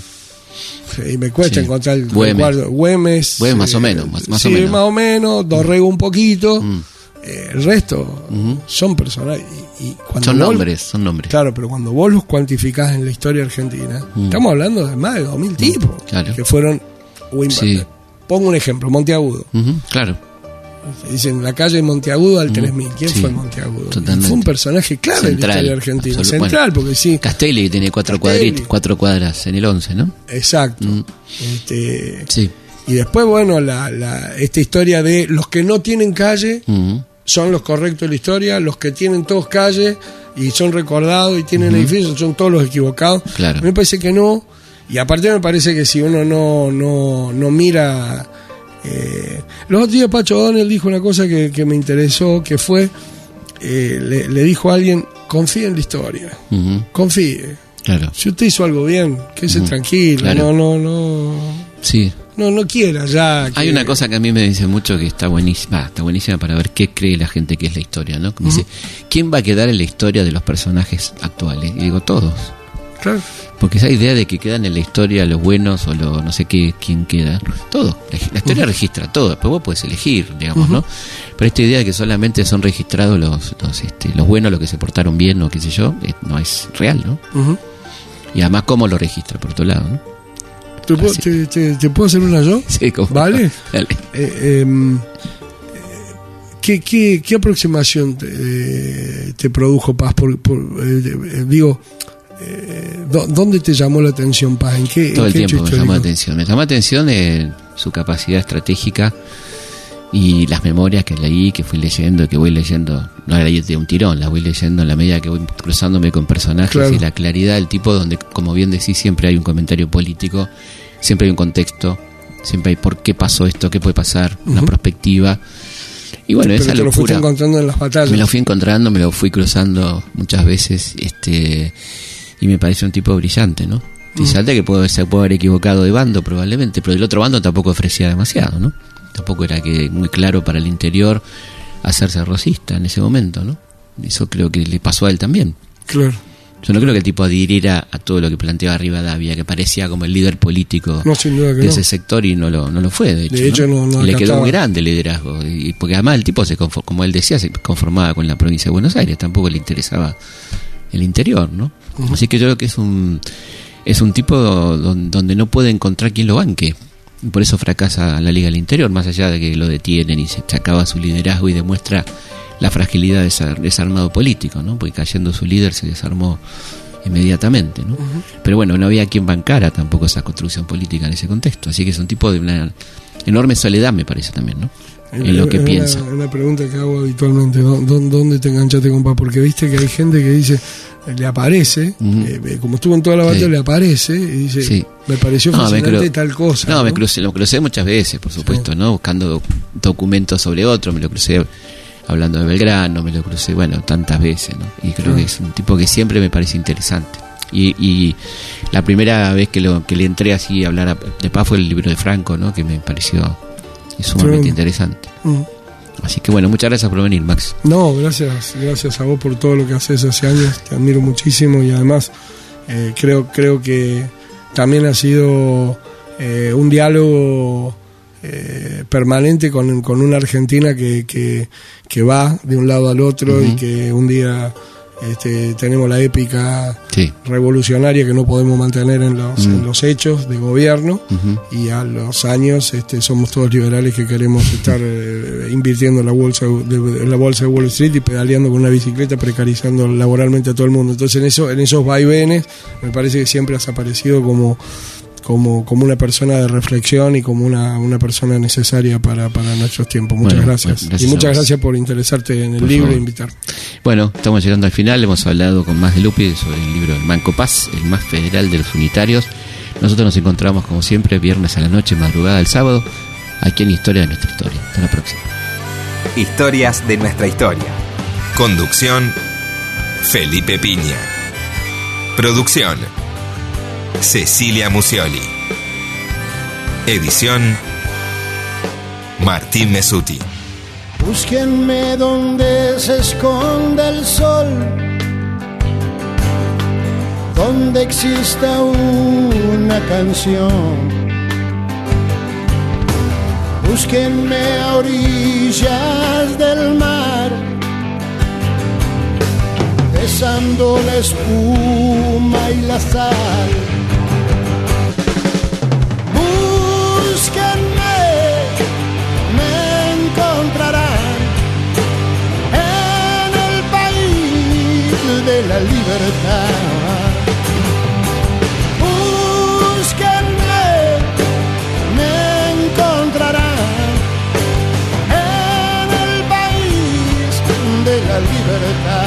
Speaker 3: eh, y me cuesta
Speaker 2: Sí.
Speaker 3: encontrar el
Speaker 2: Güemes.
Speaker 3: Güemes.
Speaker 2: Güemes, más o
Speaker 3: eh,
Speaker 2: menos, más- más
Speaker 3: sí,
Speaker 2: o menos.
Speaker 3: más o menos, Dorrego un poquito.
Speaker 2: Mm.
Speaker 3: eh, el resto son personajes. Y, y cuando
Speaker 2: Son
Speaker 3: vos-
Speaker 2: nombres, son nombres.
Speaker 3: Claro, pero cuando vos los cuantificás en la historia argentina,
Speaker 2: Mm.
Speaker 3: estamos hablando de más de 2.000 tipos
Speaker 2: claro.
Speaker 3: que fueron.
Speaker 2: Sí.
Speaker 3: Pongo un ejemplo: Monteagudo.
Speaker 2: Claro.
Speaker 3: Dicen la calle de Monteagudo al 3000. ¿Quién
Speaker 2: sí,
Speaker 3: fue Monteagudo? Fue un personaje clave en la historia argentina. Central, porque sí.
Speaker 2: Castelli que tiene cuatro,
Speaker 3: Castelli.
Speaker 2: cuadrit- cuatro cuadras en el 11, ¿no?
Speaker 3: Exacto.
Speaker 2: Mm.
Speaker 3: Este,
Speaker 2: Sí.
Speaker 3: Y después, bueno, la, la- esta historia de los que no tienen calle. Son los correctos de la historia, los que tienen todos calle y son recordados y tienen edificios son todos los equivocados.
Speaker 2: Claro.
Speaker 3: A mí me parece que no. Y aparte me parece que si uno no, no, no mira... eh, los otros días Pacho Donel dijo una cosa que, que me interesó, que fue, eh, le, le dijo a alguien, confíe en la historia,
Speaker 2: Ujú.
Speaker 3: confíe.
Speaker 2: Claro.
Speaker 3: Si usted hizo algo bien, quédese tranquilo,
Speaker 2: Claro.
Speaker 3: no, no, no,
Speaker 2: Sí.
Speaker 3: No, no quiera ya.
Speaker 2: Hay una cosa que a mí me dice mucho que está buenísima, está buenísima para ver qué cree la gente que es la historia, ¿no? Dice, ¿quién va a quedar en la historia de los personajes actuales? Y digo, todos.
Speaker 3: Claro.
Speaker 2: Porque esa idea de que quedan en la historia los buenos o los no sé qué, quién queda, todo. La, la historia registra todo, después vos puedes elegir, digamos, ¿no? Pero esta idea de que solamente son registrados los, los, este, los buenos, los que se portaron bien o qué sé yo, eh, no es real, ¿no? Y además, ¿cómo lo registra, por otro lado, no?
Speaker 3: ¿Te, puedo,
Speaker 2: Así.
Speaker 3: te- te- te puedo hacer una yo?
Speaker 2: Sí, ¿cómo?
Speaker 3: ¿Vale?
Speaker 2: Dale.
Speaker 3: Eh, em, eh, ¿qué, qué, qué aproximación te, produjo Paz? Por, por, eh, digo, eh, ¿dó- ¿dónde te llamó la atención Paz? ¿En qué,
Speaker 2: Todo
Speaker 3: en
Speaker 2: el
Speaker 3: qué
Speaker 2: tiempo me llamó la atención. Me llamó la atención su capacidad estratégica y las memorias que leí, que fui leyendo, que voy leyendo, no la leí de un tirón, la voy leyendo en la medida que voy cruzándome con personajes
Speaker 3: Claro.
Speaker 2: y la claridad del tipo donde, como bien decís, siempre hay un comentario político, siempre hay un contexto, siempre hay por qué pasó esto, qué puede pasar, una perspectiva. Y bueno,
Speaker 3: Pero
Speaker 2: esa
Speaker 3: te lo fuiste
Speaker 2: locura
Speaker 3: encontrando en las batallas.
Speaker 2: me lo fui encontrando, me lo fui cruzando muchas veces, este y me parece un tipo brillante, ¿no? Brillante que puede, se puede haber equivocado de bando probablemente, pero del otro bando tampoco ofrecía demasiado, ¿no? Tampoco era que muy claro para el interior hacerse rosista en ese momento, ¿no? Eso creo que le pasó a él también.
Speaker 3: Claro.
Speaker 2: Yo no creo que el tipo adhiriera a todo lo que planteaba Rivadavia, que parecía como el líder político
Speaker 3: No,
Speaker 2: de
Speaker 3: no.
Speaker 2: ese sector y no lo, no lo fue, de hecho.
Speaker 3: De hecho, no-
Speaker 2: le quedó muy grande liderazgo. Y, porque además el tipo, se como él decía, se conformaba con la provincia de Buenos Aires, tampoco le interesaba el interior, ¿no? Así que yo creo que es un, es un tipo don- donde no puede encontrar quien lo banque. Por eso fracasa la Liga del Interior, más allá de que lo detienen y se acaba su liderazgo y demuestra la fragilidad de ese desarmado político, ¿no? Porque cayendo su líder se desarmó inmediatamente, ¿no? Pero bueno, no había quien bancara tampoco esa construcción política en ese contexto. Así que es un tipo de una enorme soledad, me parece también, ¿no? En lo que piensa.
Speaker 3: Una, una pregunta que hago habitualmente, ¿dó- dó- ¿dónde te enganchaste con Paz? Porque viste que hay gente que dice, le aparece, eh, eh, como estuvo en toda la batalla,
Speaker 2: Sí.
Speaker 3: le aparece y dice,
Speaker 2: Sí.
Speaker 3: me pareció
Speaker 2: No, me
Speaker 3: fascinante
Speaker 2: cru-
Speaker 3: tal cosa.
Speaker 2: No, me crucé, lo crucé muchas veces, por supuesto, ¿no? Buscando documentos sobre otro, me lo crucé hablando de Belgrano, me lo crucé, bueno, tantas veces, ¿no? Y creo que es un tipo que siempre me parece interesante. Y, y la primera vez que, lo, que le entré así a hablar a- de paz fue el libro de Franco, ¿no? Que me pareció sumamente
Speaker 3: Tremendo.
Speaker 2: interesante.
Speaker 3: Mm.
Speaker 2: Así que bueno, muchas gracias por venir, Max.
Speaker 3: No, gracias, gracias a vos por todo lo que haces hace años, te admiro muchísimo y además eh, creo, creo que también ha sido eh, un diálogo eh, permanente con, con una Argentina que, que, que va de un lado al otro y que un día este, tenemos la épica
Speaker 2: Sí.
Speaker 3: revolucionaria que no podemos mantener en los,
Speaker 2: Mm.
Speaker 3: en los hechos de gobierno y a los años este, somos todos liberales que queremos estar eh, invirtiendo en la bolsa de, en la bolsa de Wall Street y pedaleando con una bicicleta precarizando laboralmente a todo el mundo entonces en eso en esos vaivenes me parece que siempre has aparecido como como, como una persona de reflexión y como una, una persona necesaria para, para nuestros tiempos. Muchas
Speaker 2: Bueno,
Speaker 3: gracias.
Speaker 2: bueno, gracias
Speaker 3: y
Speaker 2: a
Speaker 3: muchas gracias por interesarte en el
Speaker 2: Por
Speaker 3: libro
Speaker 2: favor.
Speaker 3: e invitar.
Speaker 2: Bueno, estamos llegando al final. Hemos hablado con más de Lupi sobre el libro El Manco Paz, el más federal de los unitarios. Nosotros nos encontramos, como siempre, viernes a la noche, madrugada del sábado, aquí en Historia de nuestra historia. Hasta la próxima.
Speaker 1: Historias de nuestra historia.
Speaker 4: Conducción Felipe Piña. Producción Cecilia Musioli. Edición Martín Mesuti.
Speaker 5: Búsquenme donde se esconde el sol, donde exista una canción. Búsquenme a orillas del mar, besando la espuma y la sal. La libertad. Búsquenme, me encontrarán en el país de la libertad.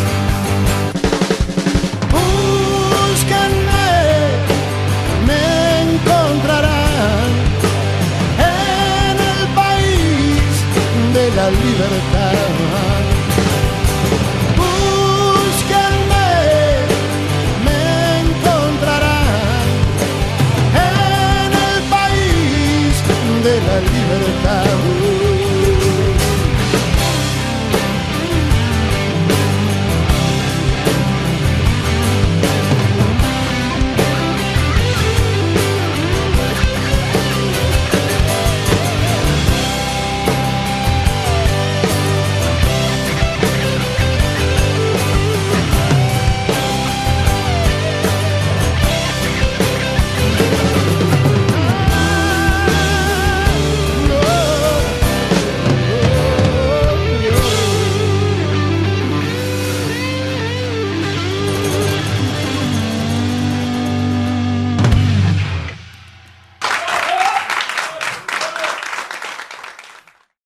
Speaker 5: de la libertad. Búsquenme, me encontrarán en el país de la libertad.